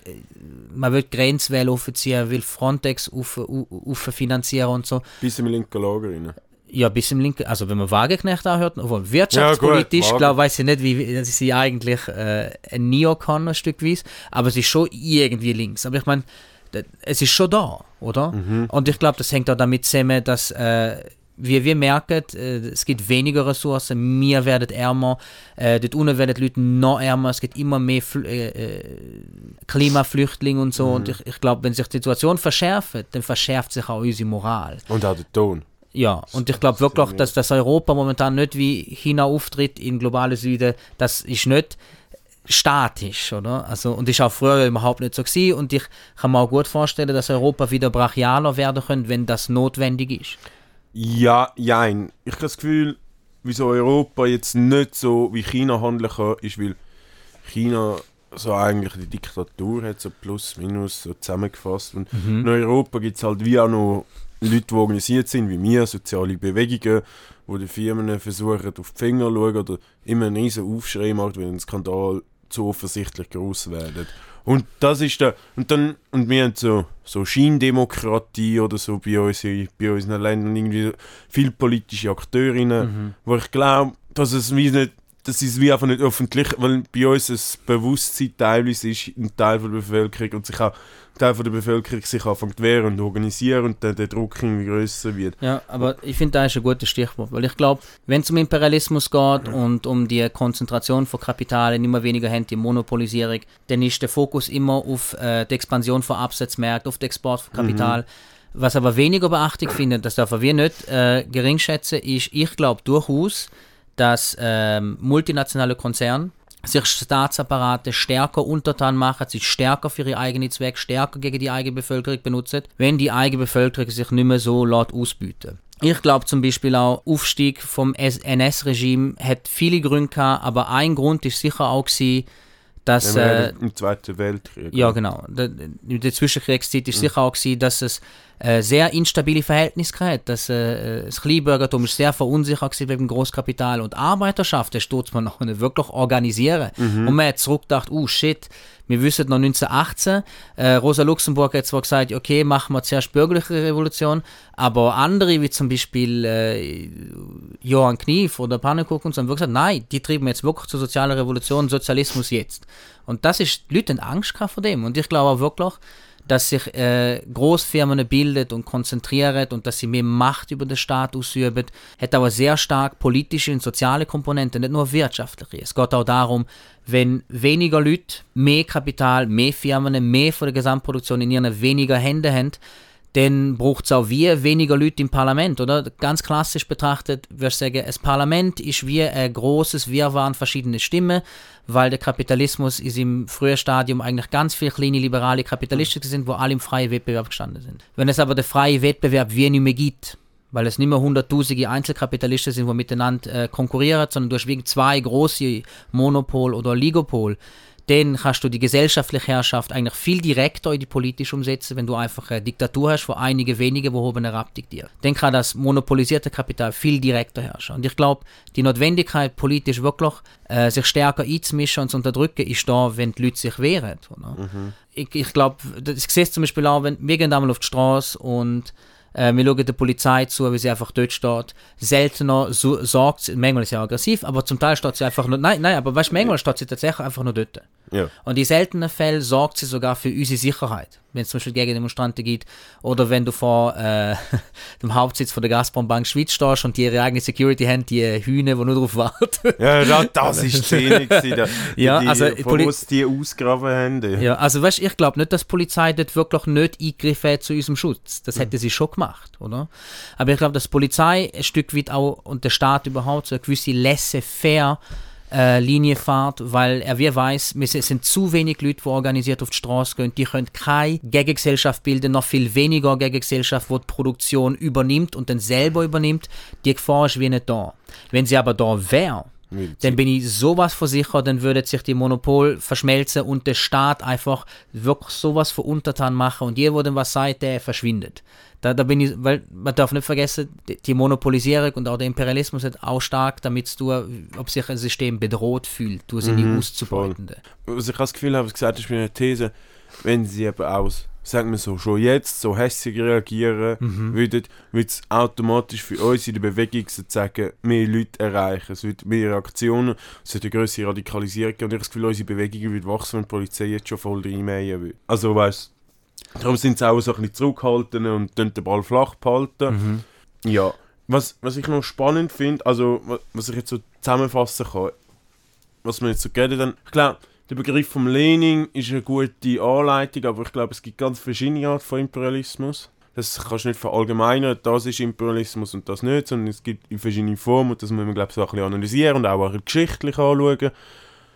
man will Grenzwähle aufziehen, will Frontex auf, auf, finanzieren und so. Bis im linken Lager rein. Ja, bis im linken, also wenn man Wagenknecht anhört, obwohl wirtschaftspolitisch, ja, glaube weiß ich nicht, wie das ist sie eigentlich äh, ein Neokon ein Stückweise, aber sie ist schon irgendwie links. Aber ich meine, es ist schon da, oder? Mhm. Und ich glaube, das hängt auch damit zusammen, dass äh, wir, wir merken, äh, es gibt weniger Ressourcen, wir werden ärmer, äh, dort unten werden die Leute noch ärmer, es gibt immer mehr Fl äh, äh Klimaflüchtlinge und so. Mhm. Und ich, ich glaube, wenn sich die Situation verschärft, dann verschärft sich auch unsere Moral. Und auch der Ton. Ja, und ich glaube wirklich, dass das Europa momentan nicht wie China auftritt in globalen Süden, das ist nicht statisch, oder? Also, und ist auch früher überhaupt nicht so gewesen. Und ich kann mir auch gut vorstellen, dass Europa wieder brachialer werden könnte, wenn das notwendig ist. Ja, jein. Ich habe das Gefühl, wieso Europa jetzt nicht so wie China handeln kann, ist, weil China so eigentlich die Diktatur hat, so plus, minus, so zusammengefasst. Und mhm. in Europa gibt es halt wie auch noch Leute, die organisiert sind, wie wir, soziale Bewegungen, wo die Firmen versuchen, auf die Finger zu schauen oder immer einen riesen Aufschrei macht, wenn ein Skandal zu offensichtlich groß werden. Und das ist der, und dann, und wir haben so, so Scheindemokratie oder so bei, uns, bei unseren Ländern irgendwie viele politische Akteurinnen, mhm. wo ich glaube, dass es wie nicht, das ist wie einfach nicht öffentlich, weil bei uns das Bewusstsein teilweise ist, ein Teil der Bevölkerung und sich auch Teil der Bevölkerung sich anfängt wehren und organisieren und dann der Druck irgendwie größer wird. Ja, aber ich finde, das ist ein gutes Stichwort, weil ich glaube, wenn es um Imperialismus geht und um die Konzentration von Kapital in immer weniger Hände, die Monopolisierung, dann ist der Fokus immer auf äh, die Expansion von Absatzmärkten, auf den Export von Kapital. Mhm. Was aber weniger beachtet finde, das dürfen wir nicht äh, geringschätzen, ist, ich glaube durchaus, dass ähm, multinationale Konzerne sich Staatsapparate stärker untertan machen, sich stärker für ihre eigenen Zwecke, stärker gegen die eigene Bevölkerung benutzen, wenn die eigene Bevölkerung sich nicht mehr so laut ausbieten. Ich glaube zum Beispiel auch, Aufstieg vom NS-Regime hat viele Gründe gehabt, aber ein Grund ist sicher auch gewesen, dass... Äh, Im Zweiten Weltkrieg. Ja, genau. In der Zwischenkriegszeit ist mhm. sicher auch gewesen, dass es äh, sehr instabile Verhältnisse gehabt. Das, äh, das Kleinbürgertum ist sehr verunsichert wegen dem Großkapital und Arbeiterschaft, das tut man noch nicht wirklich organisieren. Mhm. Und man hat zurückgedacht, oh shit, wir wissen noch 1918, äh, Rosa Luxemburg hat zwar gesagt, okay, machen wir zuerst bürgerliche Revolution, aber andere, wie zum Beispiel äh, Johann Knief oder Pannekuchen, und so, haben gesagt, nein, die trieben jetzt wirklich zur sozialen Revolution, Sozialismus jetzt. Und das ist, die Leute haben Angst vor dem. Und ich glaube auch wirklich, dass sich äh, Großfirmen bildet und konzentrieren und dass sie mehr Macht über den Staat ausüben, hat aber sehr stark politische und soziale Komponenten, nicht nur wirtschaftliche. Es geht auch darum, wenn weniger Leute mehr Kapital, mehr Firmen, mehr von der Gesamtproduktion in ihren weniger Händen haben, dann braucht es auch wie weniger Leute im Parlament, oder? Ganz klassisch betrachtet, würde ich sagen, das Parlament ist wie ein großes Wirrwarr an verschiedenen Stimmen, weil der Kapitalismus ist im frühen Stadium eigentlich ganz viele kleine liberale Kapitalisten sind, wo alle im freien Wettbewerb gestanden sind. Wenn es aber der freie Wettbewerb wie nicht mehr gibt, weil es nicht mehr hunderttausende Einzelkapitalisten sind, die miteinander äh, konkurrieren, sondern du hast wegen zwei große Monopol oder Oligopol, dann kannst du die gesellschaftliche Herrschaft eigentlich viel direkter in die politische umsetzen, wenn du einfach eine Diktatur hast, wo einige wenige, wo oben herabdiktieren. Dann kann das monopolisierte Kapital viel direkter herrschen. Und ich glaube, die Notwendigkeit, politisch wirklich äh, sich stärker einzumischen und zu unterdrücken, ist da, wenn die Leute sich wehren. Mhm. Ich, ich glaube, das sehe zum Beispiel auch, wenn wir gehen einmal auf die Straße und äh, wir schauen der Polizei zu, wie sie einfach dort steht. Seltener so, sagt sie, manchmal ist sie aggressiv, aber zum Teil steht sie einfach nur, nein, nein, aber weißt, manchmal steht sie tatsächlich einfach nur dort. Ja. Und in seltenen Fällen sorgt sie sogar für unsere Sicherheit wenn es zum Beispiel gegen Demonstranten geht, oder wenn du vor äh, dem Hauptsitz von der Gazprom-Bank Schweiz stehst und die ihre eigene Security haben, die Hühner, die nur darauf warten. ja, das, das ist die Szene, ja, die, also, von uns die ausgraben haben. Ja, also weißt, ich glaube nicht, dass die Polizei dort wirklich nicht eingegriffen hat zu unserem Schutz. Das hätte sie schon gemacht, oder? Aber ich glaube, dass die Polizei ein Stück weit auch und der Staat überhaupt so eine gewisse laissez-faire äh, Linie fährt, weil er wie weiß, es sind zu wenig Leute, die organisiert auf die Straße gehen. Die können keine Gegengesellschaft bilden, noch viel weniger Gegengesellschaft, die die Produktion übernimmt und dann selber übernimmt. Die Gefahr ist wie nicht da. Wenn sie aber da wäre, dann bin ich sowas versichert, dann würde sich die Monopol verschmelzen und der Staat einfach wirklich sowas für untertan machen und jeder, der dann was sagt, der verschwindet. Da, da bin ich, weil man darf nicht vergessen, die, Monopolisierung und auch der Imperialismus ist auch stark, damit du, ob sich ein System bedroht fühlt, du sie mhm, nicht auszubeuten. Was ich das Gefühl habe, gesagt ist eine These, wenn sie eben aus, sagen wir so, schon jetzt so hässlich reagieren mhm. würde es automatisch für uns in der Bewegung sozusagen mehr Leute erreichen. Es wird mehr Reaktionen, es wird eine größere Radikalisierung und ich habe das Gefühl, unsere Bewegung wird wachsen, wenn die Polizei jetzt schon voll reinmähen will. Also weißt Darum sind sie auch so ein bisschen zurückgehalten und den Ball flach behalten. Mhm. Ja. Was, was ich noch spannend finde, also was ich jetzt so zusammenfassen kann, was wir jetzt so geredet haben, ich glaube, der Begriff vom Lenin ist eine gute Anleitung, aber ich glaube, es gibt ganz verschiedene Arten von Imperialismus. Das kannst du nicht verallgemeinern, das ist Imperialismus und das nicht, sondern es gibt in verschiedenen Formen und das muss man, glaube ich, so ein bisschen analysieren und auch, auch geschichtlich anschauen.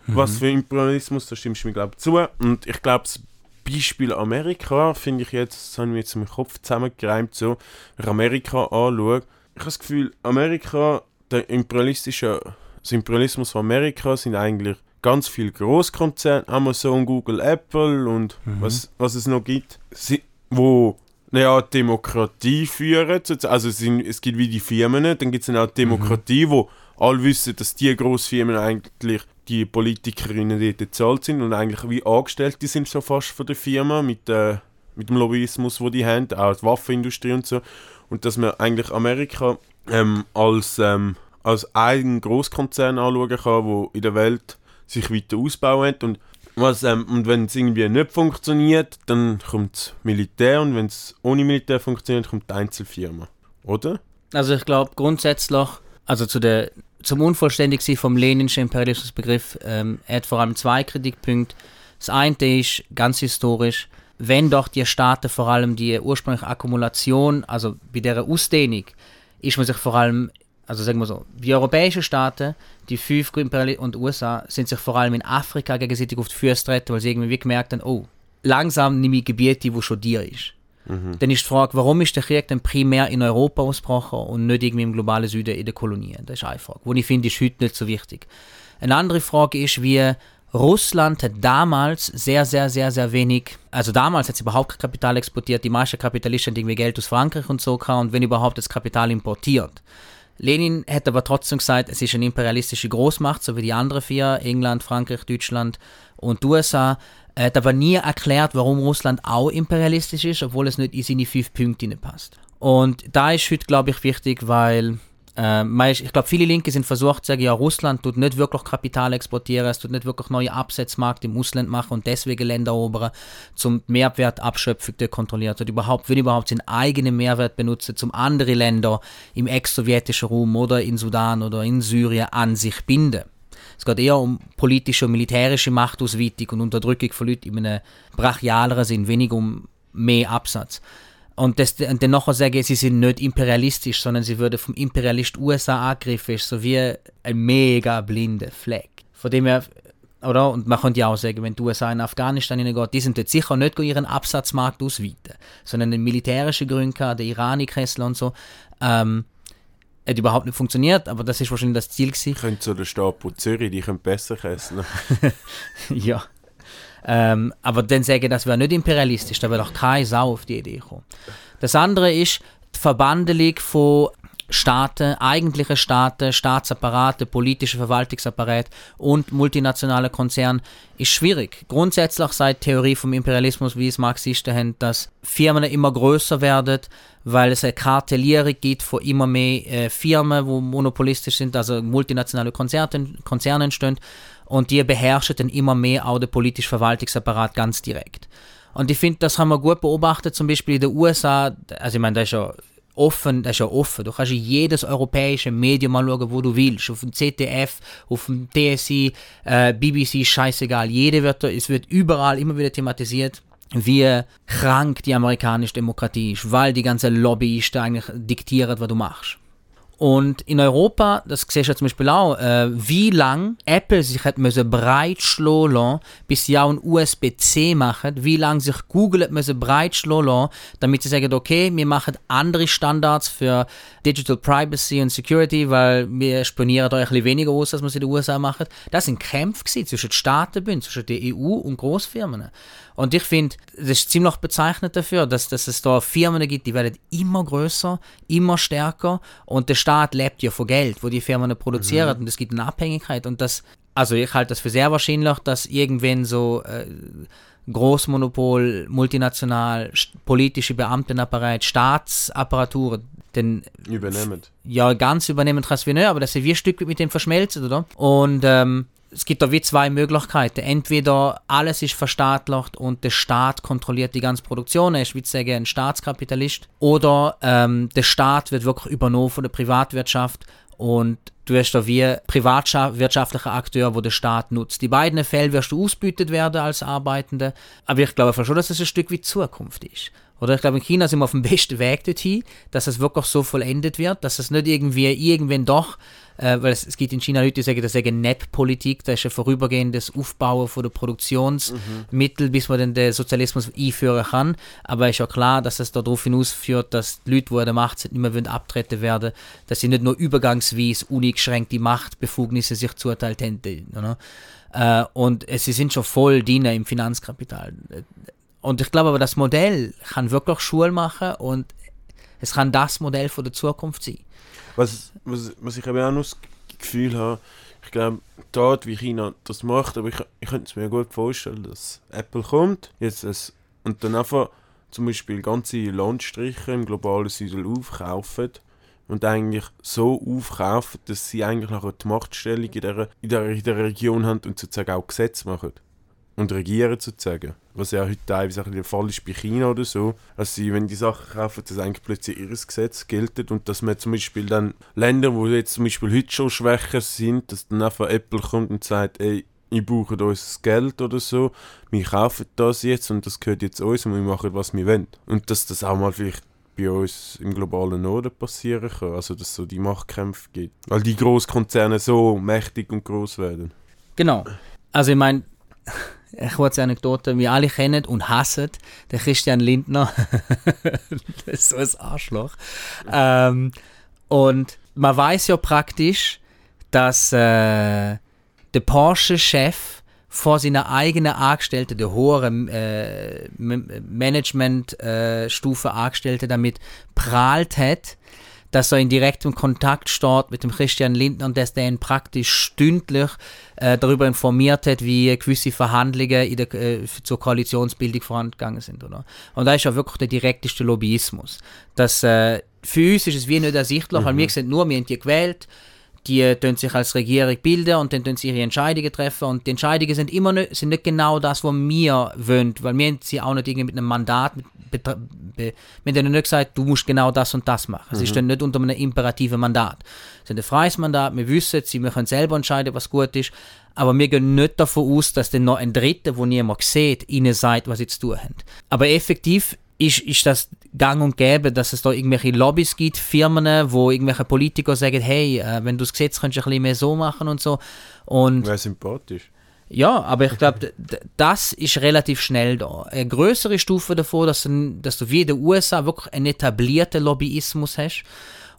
Mhm. Was für Imperialismus, da stimmst du mir, glaube ich, zu. Und ich glaube, das Beispiel Amerika finde ich jetzt, das habe ich mir jetzt im Kopf zusammengereimt, so, wenn ich Amerika anschaue, ich habe das Gefühl, Amerika, der imperialistische, das Imperialismus von Amerika sind eigentlich ganz viele Großkonzerne, Amazon, Google, Apple und mhm. was, was es noch gibt, sie, wo naja, Demokratie führen. Also es, sind, es gibt wie die Firmen, dann gibt es auch Demokratie, mhm. wo alle wissen, dass die Großfirmen eigentlich die Politikerinnen dort bezahlt sind und eigentlich wie Angestellte sind so fast von der Firma mit, äh, mit dem Lobbyismus, wo die haben, auch die Waffenindustrie und so. Und dass man eigentlich Amerika ähm, als, ähm, als einen Großkonzern anschauen kann, wo in der Welt sich weiter ausbauen und was, ähm, und wenn es irgendwie nicht funktioniert, dann kommt das Militär und wenn es ohne Militär funktioniert, kommt die Einzelfirma. Oder? Also ich glaube grundsätzlich, also zu der zum Unvollständigsein vom leninschen Imperialismusbegriff, ähm, er hat vor allem zwei Kritikpunkte. Das eine ist ganz historisch, wenn doch die Staaten vor allem die ursprüngliche Akkumulation, also bei der Ausdehnung, ist man sich vor allem, also sagen wir so, die europäischen Staaten, die fünf Imperialisten und USA, sind sich vor allem in Afrika gegenseitig auf die Füße treten, weil sie irgendwie gemerkt haben, oh, langsam nehme ich Gebiete, wo schon dir ist. Mhm. Dann ist die Frage, warum ist der Krieg denn primär in Europa ausgebrochen und nicht irgendwie im globalen Süden in den Kolonien? Das ist eine Frage, die ich finde, ist heute nicht so wichtig. Eine andere Frage ist, wie Russland hat damals sehr, sehr, sehr, sehr wenig, also damals hat es überhaupt kein Kapital exportiert, die meisten Kapitalisten haben irgendwie Geld aus Frankreich und so gehabt und wenn überhaupt das Kapital importiert. Lenin hat aber trotzdem gesagt, es ist eine imperialistische Großmacht, so wie die anderen vier, England, Frankreich, Deutschland und die USA. Er hat aber nie erklärt, warum Russland auch imperialistisch ist, obwohl es nicht in seine fünf Punkte passt. Und da ist heute, glaube ich, wichtig, weil äh, ich glaube, viele Linke sind versucht zu sagen, ja, Russland tut nicht wirklich Kapital exportieren, es tut nicht wirklich neue Absatzmärkte im Ausland machen und deswegen Länder erobern, zum Mehrwertabschöpfung kontrolliert und überhaupt, will überhaupt seinen eigenen Mehrwert benutzen, zum andere Länder im ex-sowjetischen Raum oder in Sudan oder in Syrien an sich binden. Es geht eher um politische und militärische Machtausweitung und Unterdrückung von Leuten in einem brachialeren Sinn, wenig um mehr Absatz. Und, das, und dann nachher sagen, sie sind nicht imperialistisch, sondern sie würden vom Imperialist USA angegriffen, ist so wie ein mega blinder Fleck. Von dem her, oder? Und man könnte ja auch sagen, wenn die USA in Afghanistan hineingeht, die sind dort sicher nicht ihren Absatzmarkt ausweiten, sondern den militärischen Gründen, der Irani-Kessel und so. Ähm, hat überhaupt nicht funktioniert, aber das ist wahrscheinlich das Ziel gewesen. Könnte so der Stapo Zürich, die können besser essen. ja. Ähm, aber dann sagen, das wäre nicht imperialistisch, da wäre doch keine Sau auf die Idee kommen. Das andere ist die Verbandelung von Staaten, eigentliche Staaten, Staatsapparate, politische Verwaltungsapparat und multinationale Konzerne ist schwierig. Grundsätzlich sei die Theorie vom Imperialismus, wie es Marxisten haben, dass Firmen immer größer werden, weil es eine Kartellierung gibt von immer mehr äh, Firmen, wo monopolistisch sind, also multinationale Konzerne, Konzerne entstehen und die beherrschen dann immer mehr auch den politischen Verwaltungsapparat ganz direkt. Und ich finde, das haben wir gut beobachtet, zum Beispiel in den USA, also ich meine, da ist ja offen, das ist ja offen. Du kannst in jedes europäische Medium mal schauen, wo du willst. Auf dem ZDF, auf dem TSI, äh, BBC, scheißegal. Jede wird, es wird überall immer wieder thematisiert, wie krank die amerikanische Demokratie ist, weil die ganze Lobbyisten eigentlich diktieren, was du machst. Und in Europa, das siehst du zum Beispiel auch, äh, wie lange Apple sich hat müssen breit schlagen, bis sie auch ein USB-C machen, wie lange sich Google hat müssen breit schlagen, damit sie sagen, okay, wir machen andere Standards für Digital Privacy und Security, weil wir spionieren euch ein bisschen weniger aus, als wir es in den USA machen. Das sind Kämpfe zwischen Staatenbünden, zwischen der EU und Großfirmen. Und ich finde, das ist ziemlich bezeichnend dafür, dass, dass es da Firmen gibt, die werden immer größer, immer stärker und der Staat lebt ja von Geld, wo die Firmen produzieren mhm. und es gibt eine Abhängigkeit und das, also ich halte das für sehr wahrscheinlich, dass irgendwann so äh, Großmonopol, multinational, politische Beamtenapparat, Staatsapparatur, den übernehmen. Ja, ganz übernehmen kannst du nicht, aber dass sie wie ein Stück mit dem verschmelzen, oder? Und ähm, es gibt da wie zwei Möglichkeiten. Entweder alles ist verstaatlicht und der Staat kontrolliert die ganze Produktion, er ist wie sagen ein Staatskapitalist, oder ähm, der Staat wird wirklich übernommen von der Privatwirtschaft und du wirst da wie privatwirtschaftlicher Akteur, wo der Staat nutzt. Die beiden Fälle wirst du ausbütet werden als Arbeitende, aber ich glaube schon, dass es ein Stück wie Zukunft ist. Oder ich glaube, in China sind wir auf dem besten Weg dorthin, dass es wirklich so vollendet wird, dass es nicht irgendwie irgendwann doch, äh, weil es, es, gibt in China Leute, die sagen, das eine NEP-Politik, das ist ein vorübergehendes Aufbauen von der Produktionsmittel, mhm. bis man dann den Sozialismus einführen kann. Aber es ist ja klar, dass es darauf hinausführt, dass die Leute, die an der Macht sind, nicht mehr abtreten werden, dass sie nicht nur übergangsweise uneingeschränkte Machtbefugnisse sich zuerteilt haben. Oder? Äh, und sie sind schon voll Diener im Finanzkapital. Und ich glaube aber, das Modell kann wirklich Schule machen und es kann das Modell von der Zukunft sein. Was, was, was ich aber auch noch das Gefühl habe, ich glaube, dort wie China das macht, aber ich, ich könnte es mir gut vorstellen, dass Apple kommt jetzt es, und dann einfach zum Beispiel ganze Landstriche im globalen Süden aufkaufen und eigentlich so aufkaufen, dass sie eigentlich nachher die Machtstellung in der, in der, in der Region haben und sozusagen auch Gesetze machen und regieren sozusagen. Was ja heute teilweise der Fall ist bei China oder so. Also sie, wenn die Sachen kaufen, dass eigentlich plötzlich ihr Gesetz gilt und dass man zum Beispiel dann Länder, wo jetzt zum Beispiel heute schon schwächer sind, dass dann einfach Apple kommt und sagt, ey, ich brauche unser Geld oder so, wir kaufen das jetzt und das gehört jetzt uns und wir machen, was wir wollen. Und dass das auch mal vielleicht bei uns im globalen Norden passieren kann, also dass so die Machtkämpfe gibt. Weil die Großkonzerne so mächtig und groß werden. Genau. Also ich meine, eine kurze Anekdote, wir alle kennen und hassen den Christian Lindner. das ist so ein Arschloch. Ähm, und man weiß ja praktisch, dass äh, der Porsche-Chef vor seiner eigenen Angestellten, der höheren äh, Management-Stufe äh, Angestellte damit prahlt hat, dass er in direktem Kontakt steht mit dem Christian Lindner und dass der ihn praktisch stündlich äh, darüber informiert hat, wie gewisse Verhandlungen der, äh, zur Koalitionsbildung vorangegangen sind. Oder? Und da ist ja wirklich der direkteste Lobbyismus. Das, äh, für uns ist es wie nicht ersichtlich, mhm. weil wir sind nur, wir haben die gewählt, die tun sich als Regierung bilden und dann tun sie ihre Entscheidungen treffen und die Entscheidungen sind immer nicht, sind nicht genau das, was wir wollen, weil wir sie auch nicht irgendwie mit einem Mandat, mit, wir haben nicht gesagt, du musst genau das und das machen. Mhm. Sie stehen nicht unter einem imperativen Mandat. Es ist ein freies Mandat, wir wissen, sie können selber entscheiden, was gut ist, aber wir gehen nicht davon aus, dass dann noch ein Dritter, wo niemand sieht, ihnen sagt, was sie zu tun haben. Aber effektiv ist, ist das gang und gäbe, dass es da irgendwelche Lobbys gibt, Firmen, wo irgendwelche Politiker sagen, hey, äh, wenn du das Gesetz könntest du ein bisschen mehr so machen und so. Und Wäre sympathisch. ja, aber ich glaube, das ist relativ schnell da. Eine größere Stufe davor, dass du, dass du wie in den USA wirklich einen etablierten Lobbyismus hast,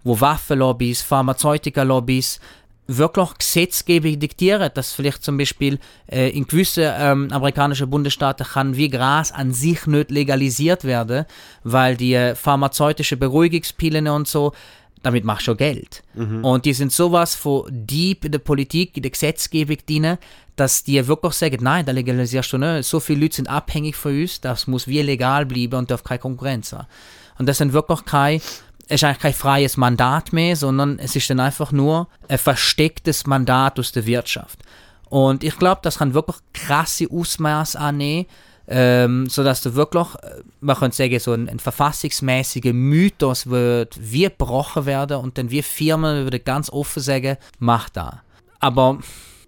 wo Waffenlobbys, Pharmazeutika-Lobbys wirklich Gesetzgebung diktieren, dass vielleicht zum Beispiel äh, in gewissen ähm, amerikanischen Bundesstaaten kann wie Gras an sich nicht legalisiert werden, weil die äh, pharmazeutischen Beruhigungspillen und so damit machst du Geld. Und die sind sowas von deep in der Politik, in der Gesetzgebung drin, dass die wirklich sagen, nein, da legalisierst du nicht. So viele Leute sind abhängig von uns, das muss wie legal bleiben und darf keine Konkurrenz haben. Und das sind wirklich kein, es ist eigentlich kein freies Mandat mehr, sondern es ist dann einfach nur ein verstecktes Mandat aus der Wirtschaft. Und ich glaube, das kann wirklich krasse Ausmaß annehmen, ähm, sodass du wirklich, äh, man könnte sagen, so ein, ein verfassungsmäßiger Mythos wird wie gebrochen werden und dann wir Firmen würden ganz offen sagen, mach da. Aber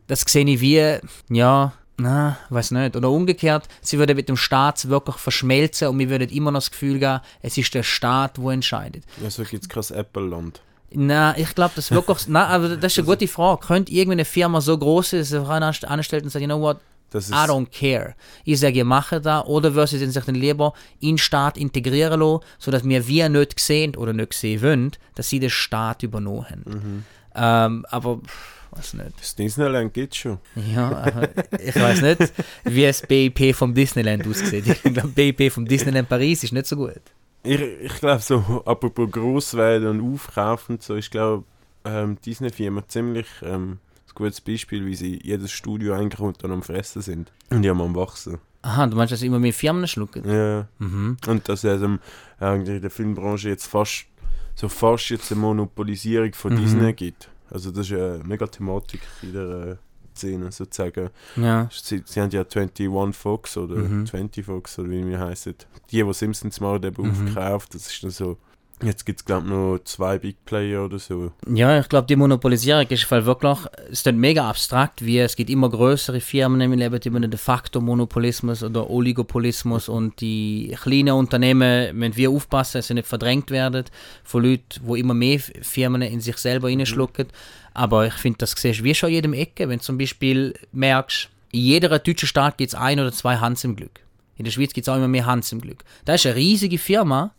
das sehe ich wie, ja, na, weiß nicht. Oder umgekehrt, sie würde mit dem Staat wirklich verschmelzen und wir würden immer noch das Gefühl haben, es ist der Staat, wo entscheidet. Also gibt es kein Apple-Land. Na, ich glaube, das wirklich, na, aber das ist eine gute Frage. Könnte irgendeine Firma so groß sein, dass sie sich anstellt und sagt, you know what, Das ist, I don't care. Ich sage, ihr macht das, oder würden sie sich dann lieber in den Staat integrieren lassen, sodass wir wir nicht sehen oder nicht sehen wollen, dass sie den Staat übernommen haben. Ähm, aber, pff, weiß nicht. das Disneyland gibt schon. Ja, ich weiß nicht, wie das BIP vom Disneyland aussieht. Ich glaube, BIP vom Disneyland Paris ist nicht so gut. Ich, ich glaube so, apropos gross werden und aufkaufen und so, ich glaube, ähm, Disney-Firma ziemlich ähm, ein gutes Beispiel, wie sie jedes Studio eigentlich unter am Fressen sind. Und die haben am Wachsen. Aha, du meinst, dass immer mehr Firmen schlucken? Ja. Mhm. Und dass es ähm, eigentlich in der Filmbranche jetzt fast so fast jetzt eine Monopolisierung von Mhm. Disney gibt. Also das ist eine mega Thematik in der Szene sozusagen. Ja. Sie, sie haben ja 21 Fox oder Mhm. 20 Fox oder wie wir heißen. Die, die Simpsons mal eben Mhm. aufgekauft, das ist dann so. Jetzt gibt es glaube ich noch zwei Big Player oder so. Ja, ich glaube, die Monopolisierung ist weil wirklich, es ist dann mega abstrakt, wie es gibt immer größere Firmen, im leben immer de facto Monopolismus oder Oligopolismus und die kleinen Unternehmen müssen wir aufpassen, dass sie nicht verdrängt werden von Leuten, wo immer mehr Firmen in sich selber reinschlucken. Aber ich finde, das siehst du wie schon in jedem Ecke, wenn du zum Beispiel merkst, in jeder deutschen Stadt gibt es ein oder zwei Hans im Glück. In der Schweiz gibt es auch immer mehr Hans im Glück. Das ist eine riesige Firma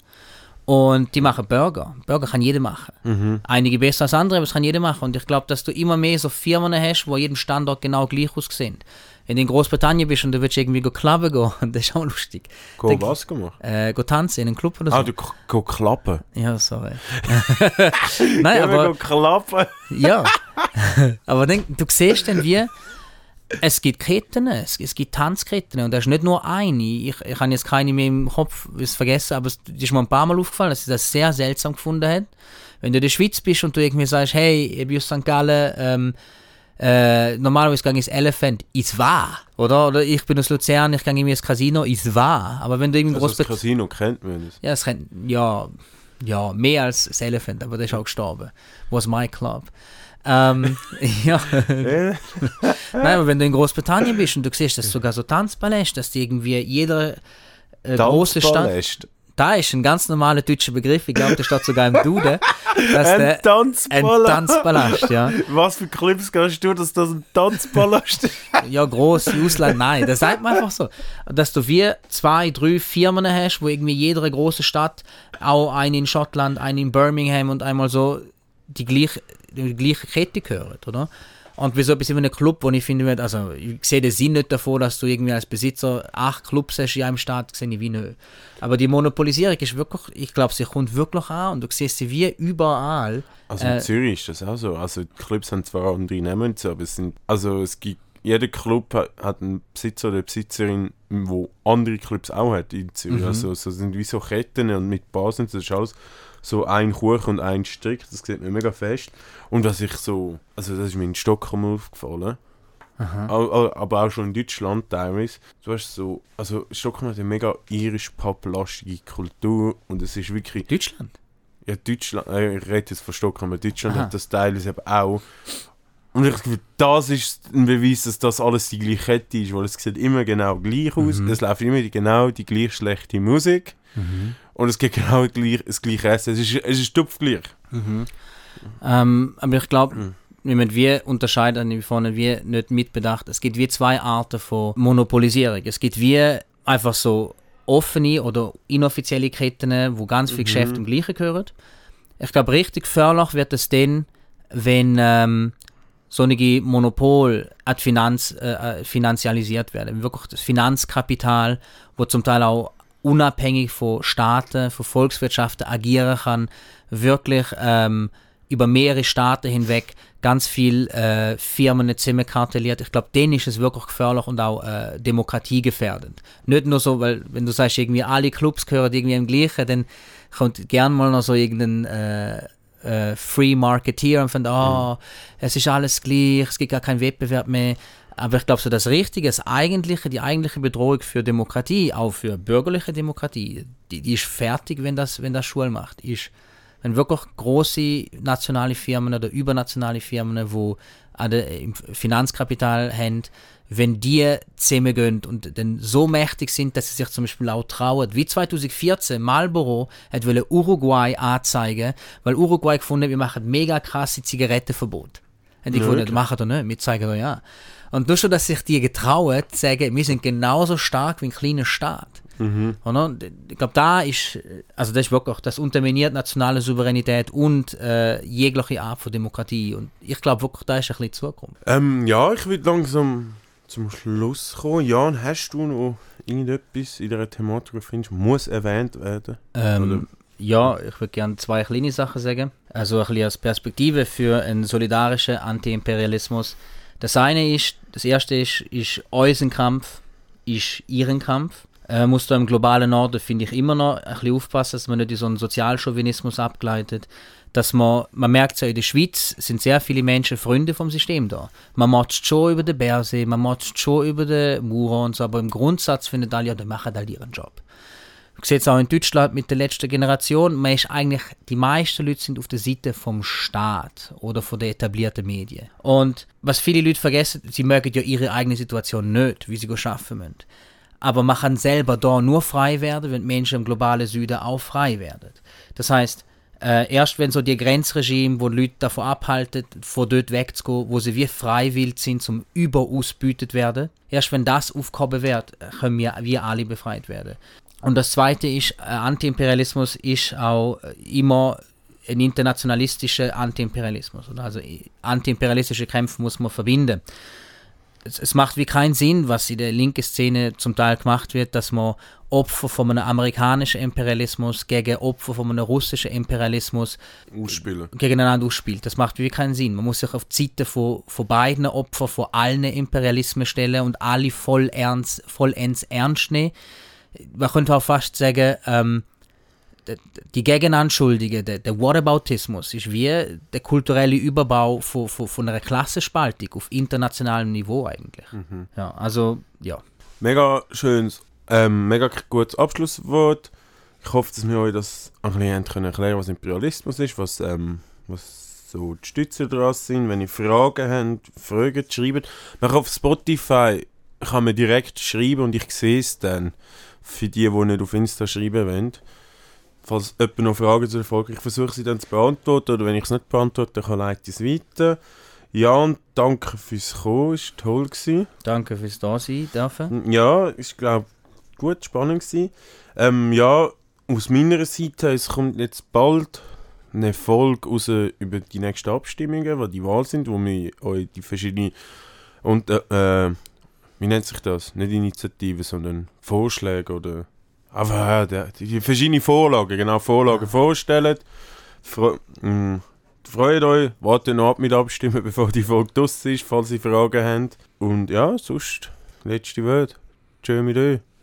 und die machen Burger. Burger kann jeder machen. Einige besser als andere, aber es kann jeder machen. Und ich glaube, dass du immer mehr so Firmen hast, wo an jedem Standort genau gleich aussehen. Wenn du in Großbritannien bist und du willst irgendwie go clubben gehen, das ist auch lustig. Go Denk- was gemacht? Äh, go tanzen in einem Club oder so. Ah, du go klappen. ja, sorry. Nein, aber go klappen. ja. aber denk, du siehst dann wie, es gibt Ketten, es, es gibt Tanzketten und das ist nicht nur eine. Ich, ich habe jetzt keine mehr im Kopf es vergessen, aber es ist mir ein paar Mal aufgefallen, dass ich das sehr seltsam gefunden habe. Wenn du in der Schweiz bist und du irgendwie sagst, hey, ich bin aus St. Gallen, ähm, äh, normalerweise gehe ich ins Elephant, ist wahr, oder? Oder ich bin aus Luzern, ich gehe irgendwie ins Casino, ist wahr. Aber wenn du irgendwie Also das. Casino kennt man das. Ja, es kann, ja, ja, mehr als das Elephant, aber der ist auch gestorben. Was my club. Ähm, ja. Äh, Nein, aber wenn du in Großbritannien bist und du siehst, dass es sogar so Tanzpaläste, dass die irgendwie jeder äh, große Stadt. Da ist ein ganz normaler deutscher Begriff, ich glaube, der steht sogar im Duden. Ein der, ein Tanzpalast. Tanzpalast, ja. Was für Clips kannst du, dass das ein Tanzpalast ist? Ja, groß, Ausland, nein. Das sagt man einfach so. Dass du wie zwei, drei Firmen hast, wo irgendwie jede große Stadt, auch eine in Schottland, eine in Birmingham und einmal so die gleiche, die gleiche Kette gehören, oder? Und wie so etwas wie ein Club, wo ich finde, also ich sehe den Sinn nicht davon, dass du irgendwie als Besitzer acht Clubs hast in einem Staat, sehe ich wie nicht. Aber die Monopolisierung ist wirklich, ich glaube, sie kommt wirklich an und du siehst sie wie überall. Also in Äh, Zürich ist das auch so. Also die Clubs haben zwar andere Namen, und so, aber es sind, also es gibt, jeder Club hat, hat einen Besitzer oder eine Besitzerin, wo andere Clubs auch hat in Zürich. Mhm. Also so sind wie so Ketten und mit Basen, das ist alles so ein Kuchen und ein Strick, das sieht mir mega fest. Und was ich so, also das ist mir in Stockholm aufgefallen, Aha. Aber auch schon in Deutschland teilweise. Du hast so, also Stockholm hat eine mega irisch-paplastige Kultur und es ist wirklich Deutschland. ja, Deutschland, äh, ich rede jetzt von Stockholm, aber Deutschland Aha. hat das teilweise eben auch. Und ich glaube, das ist ein Beweis, dass das alles die gleiche Kette ist, weil es sieht immer genau gleich aus. Mhm. Es läuft immer die, genau die gleich schlechte Musik. Und es gibt genau gleich, das gleiche Essen. Es ist, es ist tupfgleich. Ähm, aber ich glaube, Mhm. wir unterscheiden wie vorne wir nicht mitbedacht. Es gibt wie zwei Arten von Monopolisierung. Es gibt wie einfach so offene oder inoffizielle Ketten, wo ganz viele Geschäfte im Gleichen gehören. Ich glaube, richtig gefährlich wird es dann, wenn ähm, solche Monopol ad Finanz, äh, äh, finanzialisiert werden. Wirklich das Finanzkapital, wo zum Teil auch unabhängig von Staaten, von Volkswirtschaften agieren kann, wirklich ähm, über mehrere Staaten hinweg ganz viel äh, Firmen zusammenkartelliert. Ich glaube, denen ist es wirklich gefährlich und auch äh, demokratiegefährdend. Nicht nur so, weil wenn du sagst, irgendwie alle Clubs gehören irgendwie im Gleichen, dann kommt gern mal noch so irgendein äh, äh, Free Marketeer und findet, oh, es ist alles gleich, es gibt gar keinen Wettbewerb mehr. Aber ich glaube, so das Richtige, das eigentliche, die eigentliche Bedrohung für Demokratie, auch für bürgerliche Demokratie, die, die ist fertig, wenn das, wenn das Schule macht. Ist, wenn wirklich große nationale Firmen oder übernationale Firmen, wo Finanzkapital haben, wenn die zusammengehen und dann so mächtig sind, dass sie sich zum Beispiel auch trauen, wie 2014 Marlboro hat wollte Uruguay anzeigen, weil Uruguay gefunden, wir machen mega krasse Zigarettenverbot. Und die Ja, gefunden, machen doch nicht, wir zeigen doch ja. Und nur schon, dass sich die getrauen, zu sagen, wir sind genauso stark wie ein kleiner Staat. Oder? Und Ich glaube, da ist, also das ist wirklich, das unterminiert nationale Souveränität und äh, jegliche Art von Demokratie. Und ich glaube wirklich, da ist ein bisschen Zukunft. Ähm, ja, ich will langsam zum Schluss kommen. Jan, hast du noch irgendetwas in dieser Thematik, findest, muss erwähnt werden? Ähm, ja, ich würde gerne zwei kleine Sachen sagen. Also ein bisschen als Perspektive für einen solidarischen Anti-Imperialismus. Das eine ist, das erste ist, ist unser Kampf, ist ihren Kampf. Äh, muss da im globalen Norden, finde ich, immer noch ein bisschen aufpassen, dass man nicht in so einen Sozialchauvinismus abgleitet. Dass man, man merkt ja, in der Schweiz sind sehr viele Menschen Freunde vom System da. Man macht schon über den Bärsee, man macht schon über den Mauer und so, aber im Grundsatz findet alle, ja, die machen halt ihren Job. Sehe es auch in Deutschland mit der letzten Generation, man ist eigentlich, die meisten Leute sind auf der Seite vom Staat oder von den etablierten Medien. Und was viele Leute vergessen, sie mögen ja ihre eigene Situation nicht, wie sie arbeiten müssen. Aber man kann selber da nur frei werden, wenn Menschen im globalen Süden auch frei werden. Das heißt, äh, erst wenn so die Grenzregime, wo Leute davon abhalten, von dort wegzugehen, wo sie wie freiwillig sind, zum überausbeutet werden, erst wenn das aufgehoben wird, können wir, wir alle befreit werden. Und das Zweite ist, äh, Antiimperialismus ist auch äh, immer ein internationalistischer Antiimperialismus. Also äh, antiimperialistische Kämpfe muss man verbinden. Es, es macht wie keinen Sinn, was in der linken Szene zum Teil gemacht wird, dass man Opfer von einem amerikanischen Imperialismus gegen Opfer von einem russischen Imperialismus Ausspielen. gegeneinander ausspielt. Das macht wirklich keinen Sinn. Man muss sich auf die Seite von, von beiden Opfern, von allen Imperialismen stellen und alle voll ernst, vollends ernst nehmen. Man könnte auch fast sagen, ähm, die Gegenanschuldige, der, der Whataboutismus, ist wie der kulturelle Überbau von, von, von einer Klassenspaltung auf internationalem Niveau eigentlich. Ja, also, ja. Mega schönes, ähm, mega gutes Abschlusswort. Ich hoffe, dass wir euch das ein bisschen haben können erklären was Imperialismus ist, was, ähm, was so die Stütze daran sind. Wenn ihr Fragen habt, Fragen schreibt. Man kann auf Spotify kann man direkt schreiben und ich sehe es dann für die, die nicht auf Insta schreiben wollen. Falls jemand noch Fragen zu der Folge, ich versuche sie dann zu beantworten oder wenn ich es nicht beantworte, dann leite ich es weiter. Jan, danke fürs Kommen, es war toll. Gewesen. Danke fürs Dasein dürfen. Ja, ist glaube gut, spannend gewesen. Ähm, ja, aus meiner Seite, es kommt jetzt bald eine Folge raus über die nächsten Abstimmungen, die die Wahl sind, wo wir euch die verschiedenen und äh, äh, wie nennt sich das? Nicht Initiativen, sondern Vorschläge oder aber ja, die, die verschiedenen Vorlagen, genau Vorlagen vorstellen. Fre mh, freut euch, wartet noch ab mit Abstimmen, bevor die Folge draussen ist, falls ihr Fragen habt. Und ja, sonst, letzte Wort. Tschö mit euch.